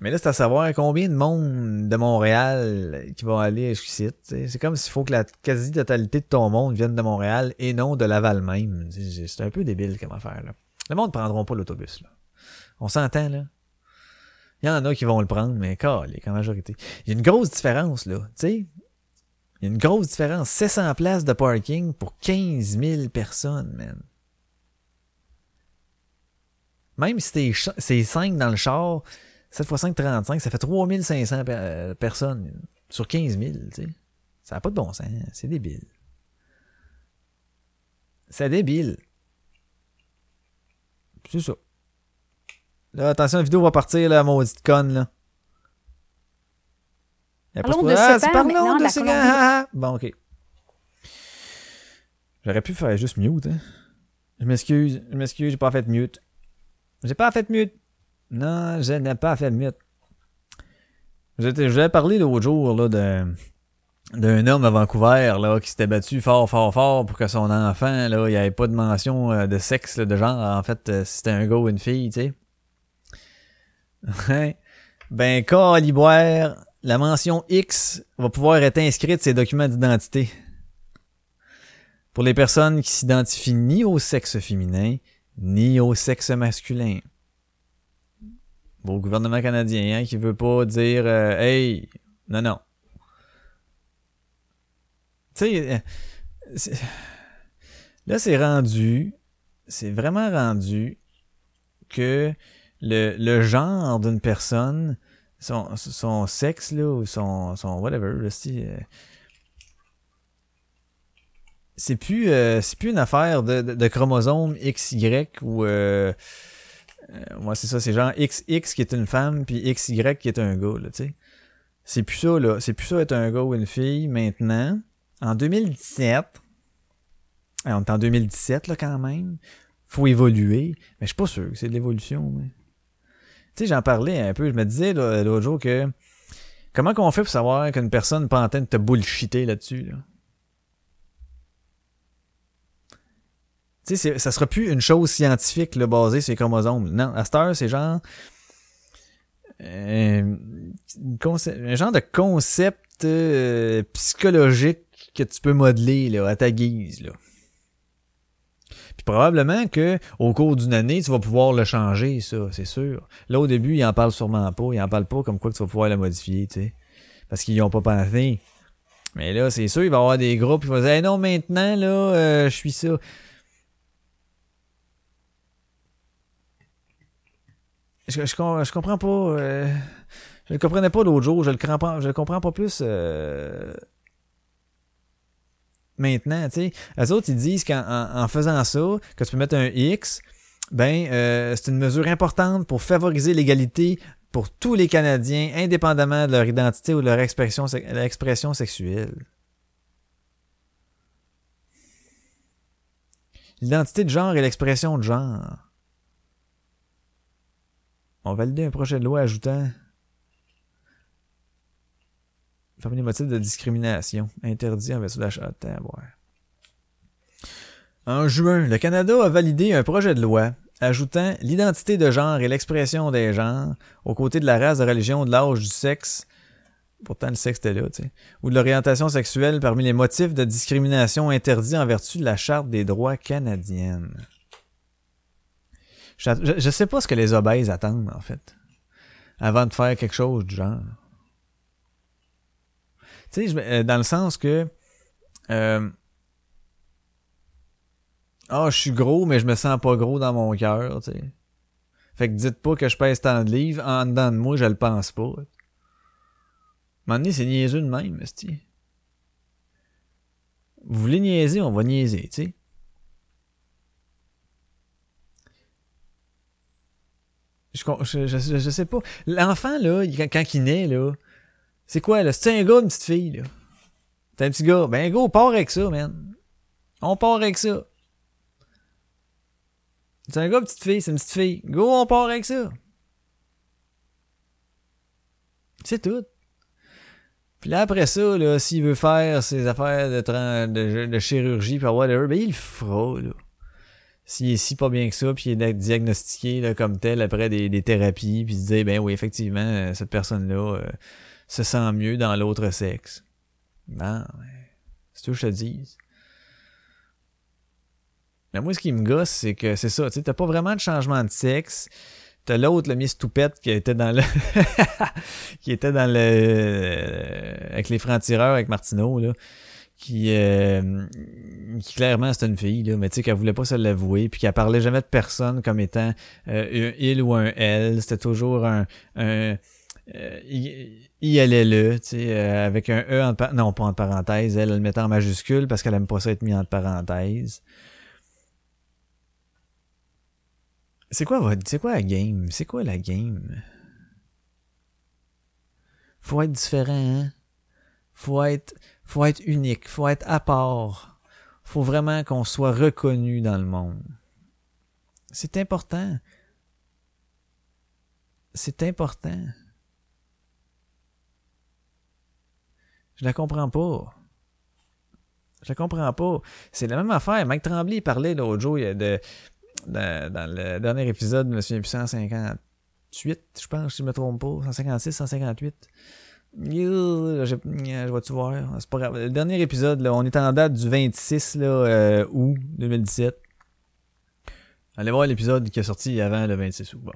Mais là, c'est à savoir combien de monde de Montréal qui va aller jusqu'ici. C'est comme s'il faut que la quasi-totalité de ton monde vienne de Montréal et non de Laval même. C'est un peu débile comme affaire. Là. Le monde ne prendront pas l'autobus. On s'entend, là. Il y en a qui vont le prendre, mais calé, en majorité. Il y a une grosse différence, là. Tu sais, il y a une grosse différence. 700 places de parking pour 15 000 personnes, man. Même si c'est 5 dans le char, 7 x 5, 35, ça fait 3500 euh, personnes sur 15 000, tu sais. Ça n'a pas de bon sens, c'est débile. C'est débile. C'est ça. Là, attention, la vidéo va partir, la maudite conne, là. Parlons de ah, c'est maintenant de ah, Bon, ok. J'aurais pu faire juste mute, hein. Je m'excuse, je m'excuse, j'ai pas fait mute. J'ai pas fait mute. Non, je n'ai pas fait mieux. Je vais parler l'autre jour là, de d'un homme à Vancouver là, qui s'était battu fort, fort, fort pour que son enfant, là, il n'y avait pas de mention euh, de sexe, de genre. En fait, euh, c'était un gars ou une fille, tu sais. ben, Caliboire, la mention X va pouvoir être inscrite sur ses documents d'identité. Pour les personnes qui s'identifient ni au sexe féminin, ni au sexe masculin au gouvernement canadien hein, qui veut pas dire euh, Hey, non, non. Tu sais, euh, là, c'est rendu, c'est vraiment rendu que le, le genre d'une personne, son, son sexe, là, ou son, son whatever, euh, c'est plus, c'est plus une affaire de, de, de XY ou euh, moi, c'est ça, c'est genre XX qui est une femme, puis XY qui est un gars, là, tu sais. C'est plus ça, là. C'est plus ça être un gars ou une fille maintenant. En 2017, on est en 2017, là, quand même. Faut évoluer. Mais je suis pas sûr que c'est de l'évolution, mais. Tu sais, j'en parlais un peu. Je me disais, l'autre jour, que. Comment qu'on fait pour savoir qu'une personne pas en train de te bullshiter là-dessus, là? Tu sais, ça sera plus une chose scientifique là, basée sur les chromosomes. Non, à cette heure, c'est genre euh, un genre de concept euh, psychologique que tu peux modeler là, à ta guise. Là. Puis probablement que au cours d'une année, tu vas pouvoir le changer, ça, c'est sûr. Là, au début, ils en parlent sûrement pas. Ils en parlent pas comme quoi que tu vas pouvoir le modifier, tu sais. Parce qu'ils ont pas pensé. Mais là, c'est sûr, il va y avoir des groupes qui vont dire non, maintenant, là, euh, je suis ça. Je, je, comprends pas. Euh, je le comprenais pas l'autre jour. Je le comprends, je le comprends pas plus. Euh, maintenant, tu sais. Les autres, ils disent qu'en en, faisant ça, que tu peux mettre un X, ben, euh, c'est une mesure importante pour favoriser l'égalité pour tous les Canadiens, indépendamment de leur identité ou de leur expression, expression sexuelle. L'identité de genre et l'expression de genre. On validé un projet de loi ajoutant parmi les motifs de discrimination interdit en vertu de l'achat de En juin, le Canada a validé un projet de loi ajoutant l'identité de genre et l'expression des genres aux côtés de la race, de la religion, de l'âge, du sexe, pourtant le sexe était là, tu sais, ou de l'orientation sexuelle parmi les motifs de discrimination interdits en vertu de la Charte des droits canadiennes. Je, sais pas ce que les obèses attendent, en fait, avant de faire quelque chose du genre. Tu sais, euh, dans le sens que. Euh, ah, je suis gros, mais je me sens pas gros dans mon cœur, tu sais. Fait que dites pas que je pèse tant de livres, en dedans de moi, je le pense pas. À un moment donné, c'est niaiseux de même. Vous voulez niaiser, on va niaiser, tu sais. Je, je, je, sais pas. L'enfant, là, quand il naît, là, c'est quoi, là? C'est un gars une petite fille, là? C'est un petit gars. Ben, go, part avec ça, man. On part avec ça. C'est un gars une petite fille? C'est une petite fille. Go, on part avec ça. C'est tout. Puis là, après ça, là, s'il veut faire ses affaires de, de, chirurgie, puis whatever, ben, il le fera, là. S'il est si pas bien que ça, puis il est diagnostiqué là, comme tel après des, des thérapies, puis se dit, ben oui, effectivement, euh, cette personne-là, euh, se sent mieux dans l'autre sexe. Ben, c'est tout que je te dis. Mais moi, ce qui me gosse, c'est que c'est ça, tu sais, t'as pas vraiment de changement de sexe. T'as l'autre, le Miss Toupette, qui était dans le... qui était dans le... Euh, avec les francs-tireurs, avec Martineau, là. Qui, euh, qui clairement c'était une fille là mais tu sais qu'elle voulait pas se l'avouer puis qu'elle parlait jamais de personne comme étant euh, un il ou un elle c'était toujours un, un euh, allait le, tu sais, euh, avec un E en non pas en parenthèse, elle, elle le mettait en majuscule parce qu'elle aime pas ça être mis en parenthèse. C'est quoi votre, c'est quoi la game? C'est quoi la game? Faut être différent, hein? Faut être, faut être unique, faut être à part. Faut vraiment qu'on soit reconnu dans le monde. C'est important. C'est important. Je la comprends pas. Je la comprends pas. C'est la même affaire. Mike Tremblay parlait l'autre jour de, de, dans le dernier épisode, je me souviens plus 158, je pense, si je me trompe pas. 156, 158. Je, je vais-tu voir? C'est pas grave. Le dernier épisode, là, on est en date du 26 là, euh, août 2017. Allez voir l'épisode qui est sorti avant le 26 août. Bon.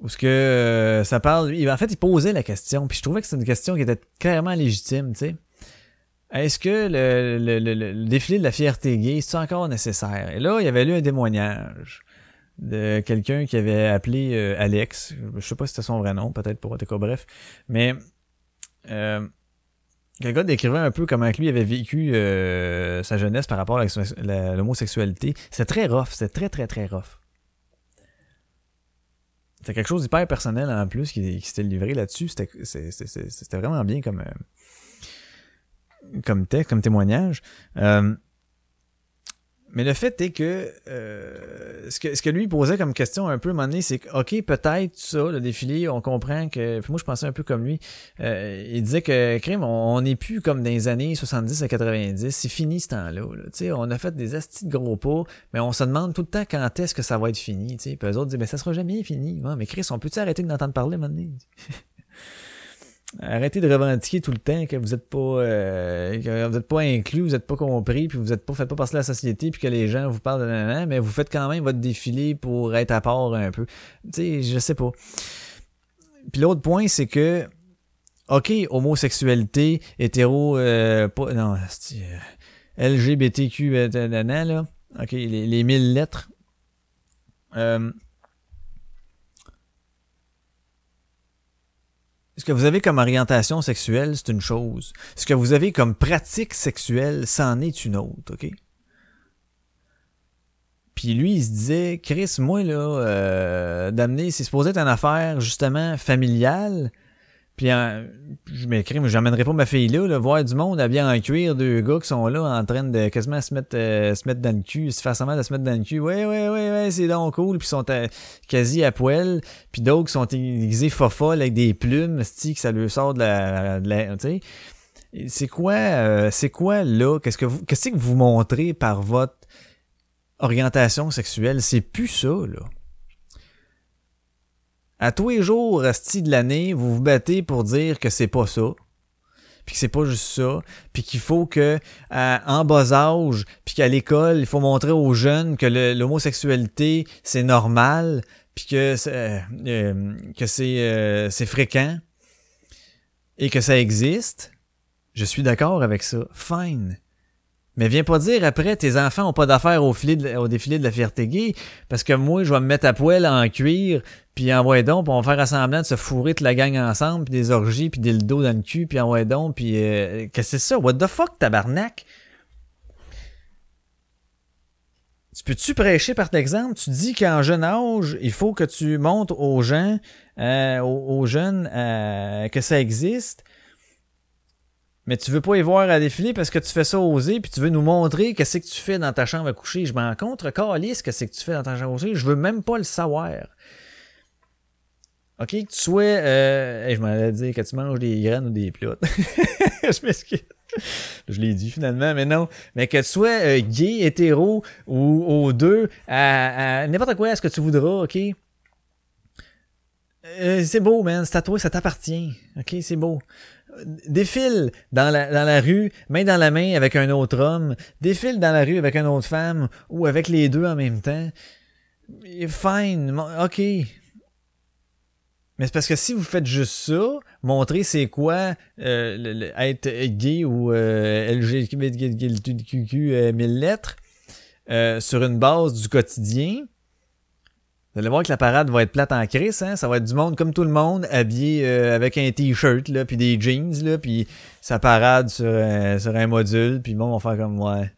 Où ce que euh, ça parle. En fait, il posait la question, puis je trouvais que c'était une question qui était clairement légitime, tu sais. Est-ce que le, le, le, défilé de la fierté gay, c'est encore nécessaire? Et là, il y avait lu un témoignage de quelqu'un qui avait appelé euh, Alex. Je sais pas si c'était son vrai nom, peut-être pour cas, bref. Mais euh, quelqu'un décrivait un peu comment lui avait vécu euh, sa jeunesse par rapport à l'homosexualité. C'était très rough, c'était très très très rough. C'était quelque chose d'hyper personnel en plus qui, s'était livré là-dessus. C'était vraiment bien comme, euh, comme texte, comme témoignage. Mais le fait est que, euh, ce que ce que lui posait comme question un peu à c'est que ok peut-être ça le défilé, on comprend que moi je pensais un peu comme lui. Euh, il disait que crime, on n'est plus comme dans les années 70 à 90, c'est fini ce temps-là. Là. on a fait des astis de gros pas, mais on se demande tout le temps quand est-ce que ça va être fini. sais. Puis eux autres disent mais ça sera jamais fini. mais Chris, on peut-tu arrêter d'entendre parler maintenant? Arrêtez de revendiquer tout le temps que vous êtes pas euh, que vous êtes pas inclus, vous êtes pas compris, puis vous êtes pas faites pas partie de la société, puis que les gens vous parlent de nan, mais vous faites quand même votre défilé pour être à part un peu. Tu sais, je sais pas. Puis l'autre point, c'est que OK, homosexualité, hétéro, euh, pas, non, euh, LGBTQ, euh, nanana, là. OK, les, les mille lettres. Euh, ce que vous avez comme orientation sexuelle, c'est une chose. Ce que vous avez comme pratique sexuelle, c'en est une autre, OK? Puis lui, il se disait, Chris, moi, là, euh, d'amener, c'est supposé être une affaire, justement, familiale. Puis, euh, je m'écris, mais j'emmènerai pas ma fille là, là, voir du monde habillé en cuir, deux gars qui sont là en train de quasiment se mettre, euh, se mettre dans le cul, se faire semblant de se mettre dans le cul. Ouais, ouais, ouais, ouais, c'est donc cool. Puis sont à- quasi à poil. Puis d'autres qui sont aiguisés fofolles avec des plumes, sti, que ça leur sort de la, de la- tu sais. C'est quoi, euh, c'est quoi là? Qu'est-ce que vous, qu'est-ce que vous montrez par votre orientation sexuelle? C'est plus ça là. À tous les jours, asti de l'année, vous vous battez pour dire que c'est pas ça. Puis que c'est pas juste ça, puis qu'il faut que à- en bas âge, puis qu'à l'école, il faut montrer aux jeunes que l'homosexualité c'est normal, puis que euh, euh, que c'est euh, c'est fréquent et que ça existe. Je suis d'accord avec ça. Fine. Mais viens pas dire après tes enfants ont pas d'affaires au, défilé de la fierté gay parce que moi je vais me mettre à poil en cuir puis envoyer donc puis on va faire semblant de se fourrer toute la gang ensemble puis des orgies puis des dos dans le cul puis envoyer donc puis euh, que c'est ça? What the fuck tabarnak? Tu peux-tu prêcher par l'exemple? Tu dis qu'en jeune âge il faut que tu montres aux gens euh, aux, aux jeunes euh, que ça existe mais tu veux pas y voir à défiler parce que tu fais ça oser puis tu veux nous montrer qu'est-ce que tu fais dans ta chambre à coucher. Je m'en contre calisse qu'est-ce que tu fais dans ta chambre à coucher? Je veux même pas le savoir. OK, que tu sois... Euh... je m'en allais dire que tu manges des graines ou des plats. je m'excuse. Je l'ai dit finalement, mais non. Mais que tu sois euh, gay, hétéro ou aux deux, à, à n'importe quoi, à ce que tu voudras, OK? Euh, c'est beau, man. C'est à toi, ça t'appartient. OK, c'est beau défile dans la, dans la rue, main dans la main avec un autre homme, défile dans la rue avec une autre femme ou avec les deux en même temps. Fine, ok. Mais c'est parce que si vous faites juste ça, montrer c'est quoi euh, être gay ou euh, LGBTQ euh, 1000 lettres euh, sur une base du quotidien, vous allez voir que la parade va être plate en crise, hein? Ça va être du monde comme tout le monde, habillé euh, avec un t-shirt, là, puis des jeans, là, puis ça parade sur, sur un module, puis bon, on va faire comme ouais.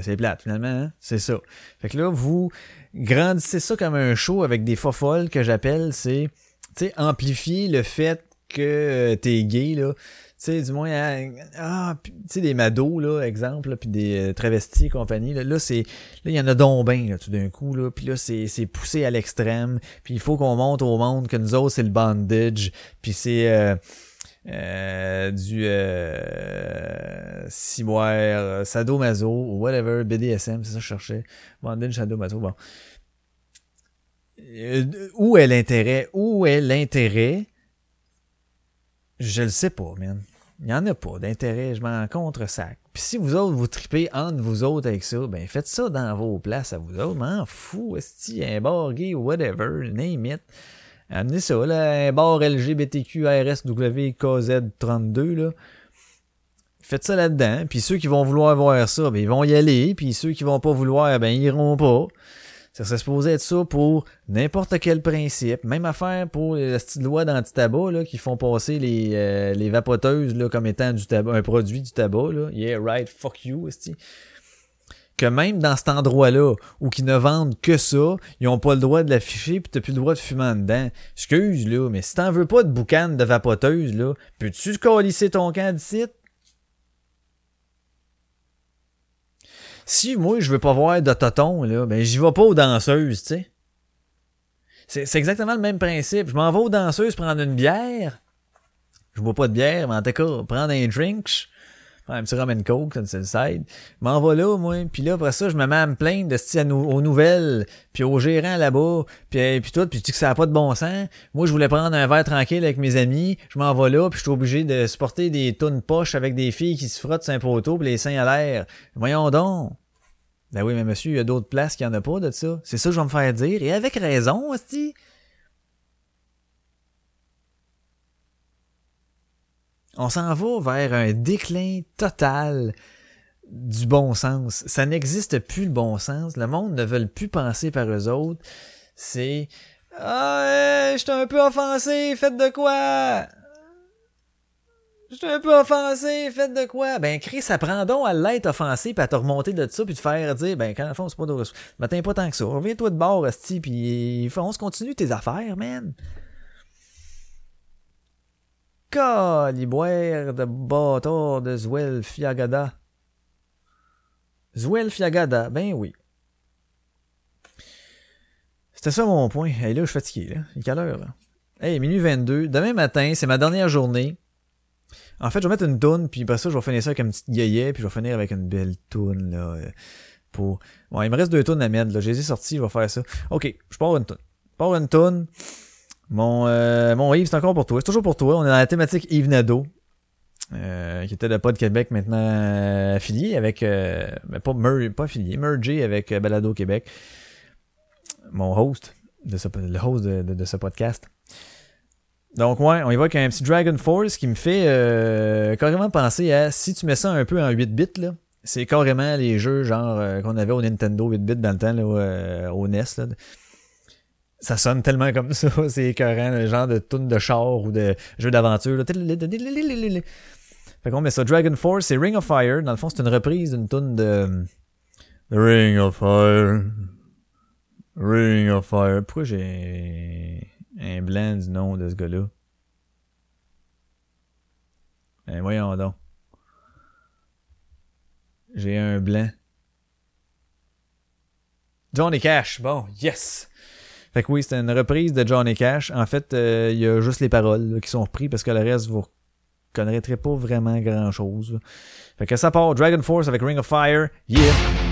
C'est plate, finalement, hein? C'est ça. Fait que là, vous grandissez ça comme un show avec des faux folles que j'appelle, c'est, tu sais, amplifier le fait que euh, t'es gay, là. Tu sais, du moins, hein, ah, tu sais, des mados, là, exemple, puis des euh, travestis et compagnie, là, là c'est, là, il y en a donc là, tout d'un coup, là, puis là, c'est, c'est poussé à l'extrême, puis il faut qu'on montre au monde que nous autres, c'est le bandage, puis c'est, euh, euh, du euh, ciboire, sadomaso ou whatever, BDSM, c'est ça que je cherchais. Bondage, sadomaso, bon. Euh, où est l'intérêt? Où est l'intérêt? Je le sais pas, man. Il n'y en a pas d'intérêt, je m'en contre sac. Puis si vous autres, vous tripez entre vous autres avec ça, ben faites ça dans vos places à vous autres. M'en fous, est un bar gay whatever, name it. Amenez ça, là, un bar LGBTQ RSW KZ32, là. Faites ça là-dedans. Puis ceux qui vont vouloir voir ça, ben ils vont y aller. Puis ceux qui vont pas vouloir, ben ils iront pas. Ça serait supposé être ça pour n'importe quel principe. Même affaire pour les petites lois d'anti-tabac là, qui font passer les, euh, les vapoteuses là, comme étant du tabac, un produit du tabac. Là. Yeah, right, fuck you, esti. Que même dans cet endroit-là, où qu'ils ne vendent que ça, ils ont pas le droit de l'afficher puis t'as plus le droit de fumer en dedans. Excuse, là, mais si t'en veux pas de boucan de vapoteuse, là, peux-tu colisser ton camp d'ici? Si moi je veux pas voir de toton, là, ben j'y vais pas aux danseuses, tu sais. C'est, exactement le même principe. Je m'en vais aux danseuses prendre une bière. Je bois pas de bière, mais en tout cas, prendre un drink. un petit rum and coke, c'est le side. M'en va là, moi. Puis là, après ça, je me mets à me plaindre de ce aux nouvelles, puis aux gérants là-bas, puis, puis tout, puis je dis que ça n'a pas de bon sens. Moi, je voulais prendre un verre tranquille avec mes amis. Je m'en vais là, puis je suis obligé de supporter des tonnes poches avec des filles qui se frottent sur un poteau, puis les seins à l'air. Voyons donc. Ben oui, mais monsieur, il y a d'autres places qui en a pas de ça. C'est ça que je vais me faire dire. Et avec raison, aussi. On s'en va vers un déclin total du bon sens. Ça n'existe plus le bon sens. Le monde ne veut plus penser par eux autres. C'est Ah, je un peu offensé, faites de quoi? J'étais un peu offensé, faites de quoi? Ben, Chris, ça prend donc à l'être offensé pis à te remonter de ça puis te faire dire, ben, quand le fond, c'est pas de... M'atteins pas tant que ça. Reviens-toi de bord, Asti, pis on se continue tes affaires, man. Caliboire de bâtard de Zwell Fiagada. Zwell Fiagada, ben oui. C'était ça mon point. Et là, je suis fatigué, là. Il est quelle heure, là? Hey, minuit 22. Demain matin, c'est ma dernière journée. En fait, je vais mettre une toune, puis après ça, je vais finir ça avec une petite gueullet, puis je vais finir avec une belle toune, là. Euh, pour... Bon, il me reste deux tonnes à mettre, là. J'ai les sorties, je vais faire ça. Ok, je pars une toune. Je pars une toune. Mon, euh, mon Yves, c'est encore pour toi. C'est toujours pour toi. On est dans la thématique Yves Nadeau. Euh, qui était le de Québec maintenant euh, affilié avec euh, ben pas pas affilié, mergé avec Balado Québec. Mon host de ce le host de, de, ce podcast. Donc ouais, on y voit qu'il y a un petit Dragon Force qui me fait carrément penser à si tu mets ça un peu en 8 bits là, c'est carrément les jeux genre qu'on avait au Nintendo 8 bits dans le temps là, au NES là ça sonne tellement comme ça, c'est écœurant, le genre de tune de char ou de jeu d'aventure. Fait qu'on met ça. Dragon Force, c'est Ring of Fire. Dans le fond, c'est une reprise d'une tune de Ring of Fire. Ring of Fire. Pourquoi j'ai un blanc du nom de ce gars-là? Ben voyons donc. J'ai un blanc. Johnny Cash. Bon, yes! Fait que oui, c'est une reprise de Johnny Cash. En fait, euh, il y a juste les paroles qui sont reprises parce que le reste, vous connaîtrez pas vraiment grand chose. Fait que ça part Dragon Force avec Ring of Fire. Yeah!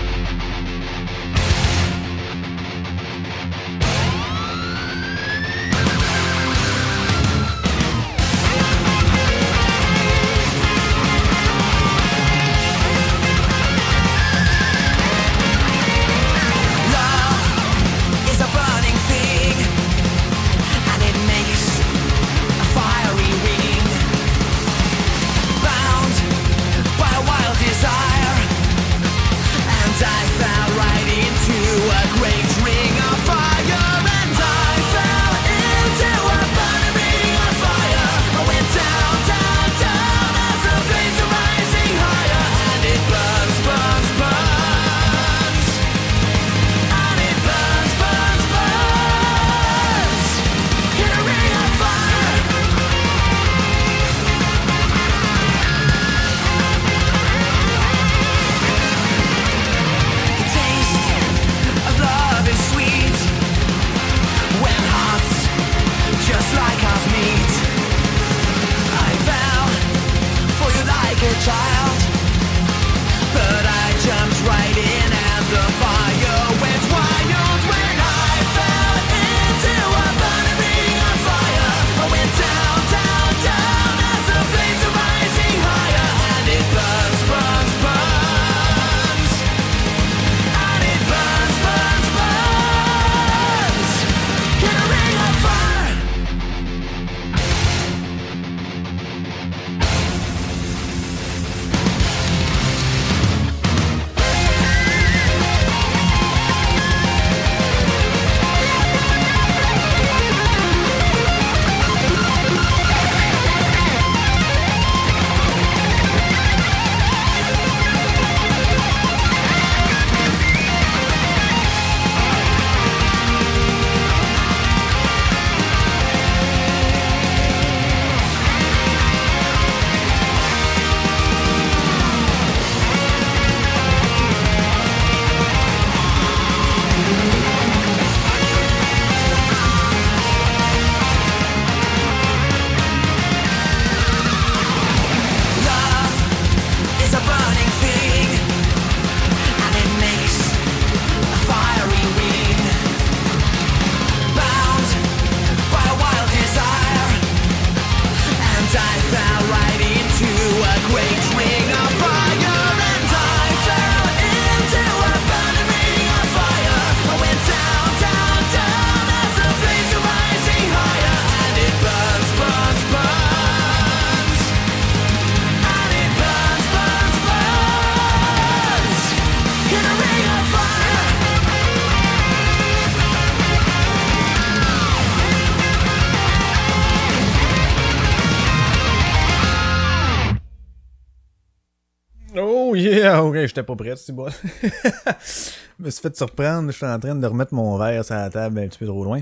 J'étais pas prêt, c'est bon. je me suis fait surprendre, j'étais en train de remettre mon verre sur la table un petit peu trop loin.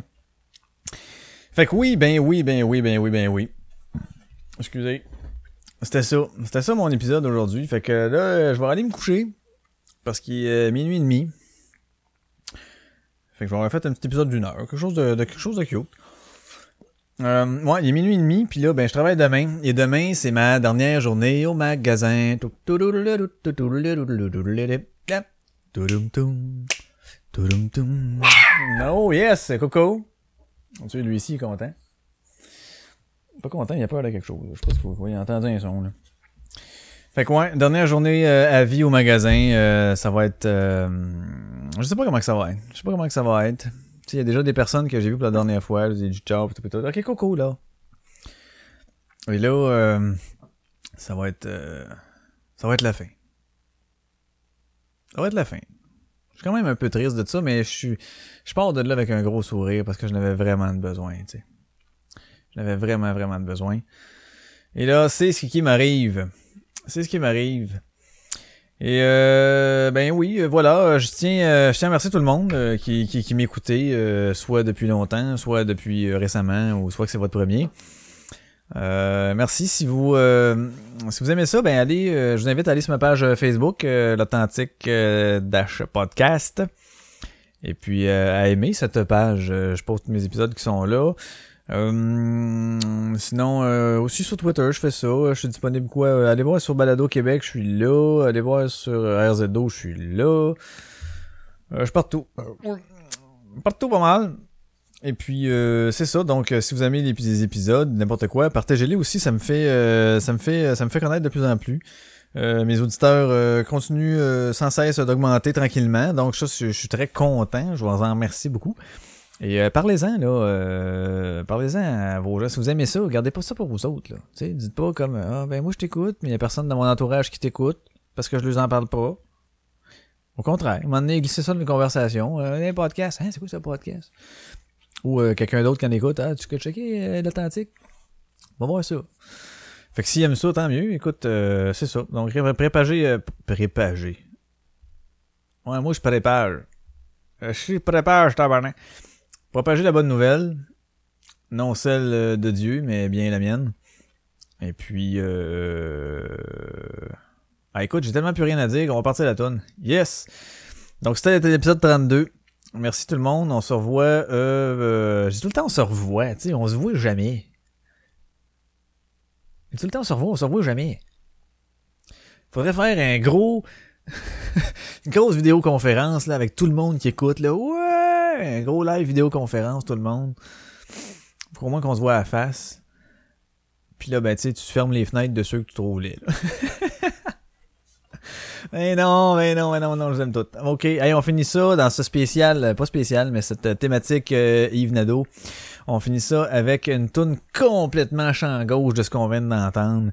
Fait que oui, ben oui, ben oui, ben oui, ben oui. Excusez. C'était ça. C'était ça mon épisode aujourd'hui. Fait que là, je vais aller me coucher. Parce qu'il est minuit et demi. Fait que je vais avoir fait un petit épisode d'une heure. Quelque chose de, de quelque chose de cute. Euh, ouais, il est minuit et demi, puis là, ben, je travaille demain. Et demain, c'est ma dernière journée au magasin. Oh yes, Coco. Tu lui ici, content. Pas content, il a peur de quelque chose. Je sais pas si vous voyez entendre un son, là. Fait que ouais, dernière journée euh, à vie au magasin, euh, ça va être... Euh, je sais pas comment que ça va être. Je sais pas comment que ça va être. Il y a déjà des personnes que j'ai vues pour la dernière fois, j'ai dit ciao, tout, tout, Ok, coco, là. Et là, euh, ça va être... ça va être la fin. Ça va être la fin. Je suis quand même un peu triste de ça, mais je suis... Je pars de là avec un gros sourire parce que je n'avais vraiment besoin, tu sais. J'avais vraiment, vraiment besoin. Et là, c'est ce qui m'arrive. C'est ce qui m'arrive. Et euh, ben oui, euh, voilà, je tiens, euh, je tiens à remercier tout le monde euh, qui, qui, qui m'écoutait, soit depuis longtemps, soit depuis récemment, ou soit que c'est votre premier. merci si vous si vous aimez ça, ben allez, je vous invite à aller sur ma page Facebook, l'authentique Dash Podcast. Et puis à aimer cette page. je poste mes épisodes qui sont là. Euh, sinon, euh, aussi sur Twitter, je fais ça. Je suis disponible quoi? Euh, allez voir sur Balado Québec, je suis là. Allez voir sur RZO, je suis là. je suis partout. Partout pas mal. Et puis c'est ça. Donc si vous aimez les, épisodes, n'importe quoi, partagez-les aussi. Ça me fait, ça me fait, ça me fait connaître de plus en plus. mes auditeurs continuent sans cesse d'augmenter tranquillement. Donc ça, je, suis très content. Je vous en remercie beaucoup. Et euh, parlez-en, là. Euh, parlez-en à vos gens. Si vous aimez ça, gardez pas ça pour vous autres, là. sais, dites pas comme Ah ben moi je t'écoute, mais il y a personne dans mon entourage qui t'écoute parce que je leur en parle pas. Au contraire, à un moment donné, glissez ça dans une conversation. Euh, un podcast. Hein, c'est quoi ce podcast? Ou euh, quelqu'un d'autre qui en écoute. Ah, tu peux checker l'authentique? Va voir ça. Fait que s'ils aiment ça, tant mieux. Écoute, c'est ça. Donc, prépager. prépager. Ouais, moi, je prépare. Je prépare, je tabarnak. Propager la bonne nouvelle, non celle euh, de Dieu, mais bien la mienne. Et puis, euh... Ah écoute, j'ai tellement plus rien à dire qu'on va partir à la tonne. Yes! Donc c'était l'épisode 32. Merci tout le monde. On se revoit. Euh, euh... J'ai tout le temps on se revoit. Tu on se voit jamais. Tout le temps on se revoit, on se revoit jamais. Faudrait faire un gros, une grosse vidéoconférence là avec tout le monde qui écoute là. Ouais un gros live vidéoconférence, tout le monde. Pour au moins qu'on se voit à la face. Puis là, ben, tu sais, tu fermes les fenêtres de ceux que tu trouves mais non, mais non, mais non, non, je les aime toutes. OK, allez, on finit ça dans ce spécial, euh, pas spécial, mais cette thématique euh, Yves Nadeau. On finit ça avec une toune complètement champ gauche de ce qu'on vient d'entendre.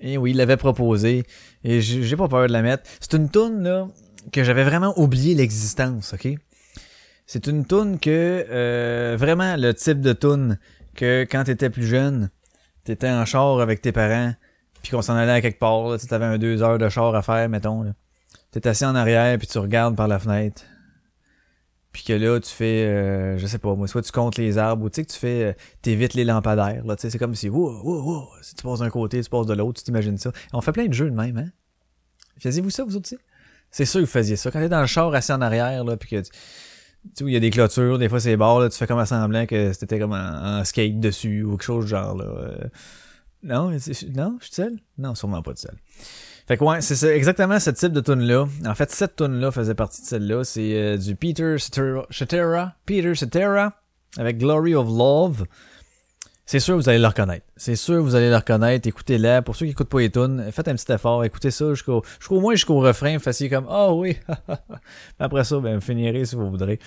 Et oui, il l'avait proposé. Et j'ai pas peur de la mettre. C'est une toune, là, que j'avais vraiment oublié l'existence, OK? C'est une toune que euh, vraiment le type de toune que quand t'étais plus jeune, t'étais en char avec tes parents, puis qu'on s'en allait à quelque part, tu avais un deux heures de char à faire, mettons. T'es assis en arrière puis tu regardes par la fenêtre. Puis que là, tu fais, euh, je sais pas, moi, soit tu comptes les arbres, ou tu sais que tu fais, euh, t'évites les lampadaires, là, tu sais, c'est comme si, wow, wow, wow, si tu passes d'un côté, tu passes de l'autre, tu t'imagines ça. on fait plein de jeux de même, hein. Faisiez-vous ça, vous autres aussi? C'est sûr que vous faisiez ça. Quand t'es dans le char assis en arrière, là, puis que tu sais, il y a des clôtures, des fois c'est barres, là, tu fais comme semblant que c'était comme un, skate dessus ou quelque chose du genre, là. Euh. non, non, je suis seul? Non, sûrement pas de seul. Fait que ouais, c'est exactement ce type de tune là. En fait, cette tune là faisait partie de celle-là. C'est euh, du Peter Cetera, Peter Cetera, avec Glory of Love. C'est sûr vous allez le reconnaître. C'est sûr vous allez le reconnaître. Écoutez-la. Pour ceux qui écoutent pas les tunes, faites un petit effort. Écoutez ça jusqu'au jusqu'au moins jusqu'au refrain. Fassiez comme oh, oui. Après ça, ben finirez si vous voudrez.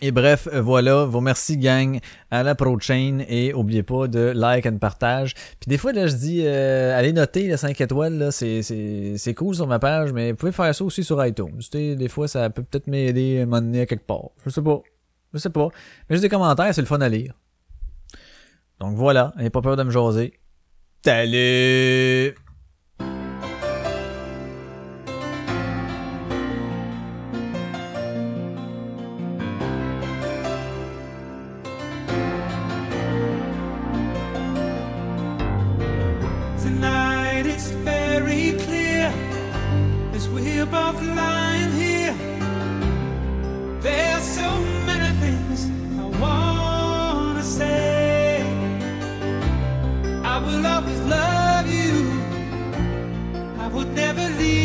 Et bref, voilà, vous remercie gang, à la prochaine et oubliez pas de like de partage. Puis des fois là je dis euh, allez noter les 5 étoiles là, c'est c'est cool sur ma page, mais vous pouvez faire ça aussi sur iTunes. des fois ça peut peut-être m'aider à m'emmener à quelque part. Je sais pas. Je sais pas. Mais juste des commentaires, c'est le fun à lire. Donc voilà, n'ayez pas peur de me jaser. Salut! we're both lying here. There's so many. Always love you. I would never leave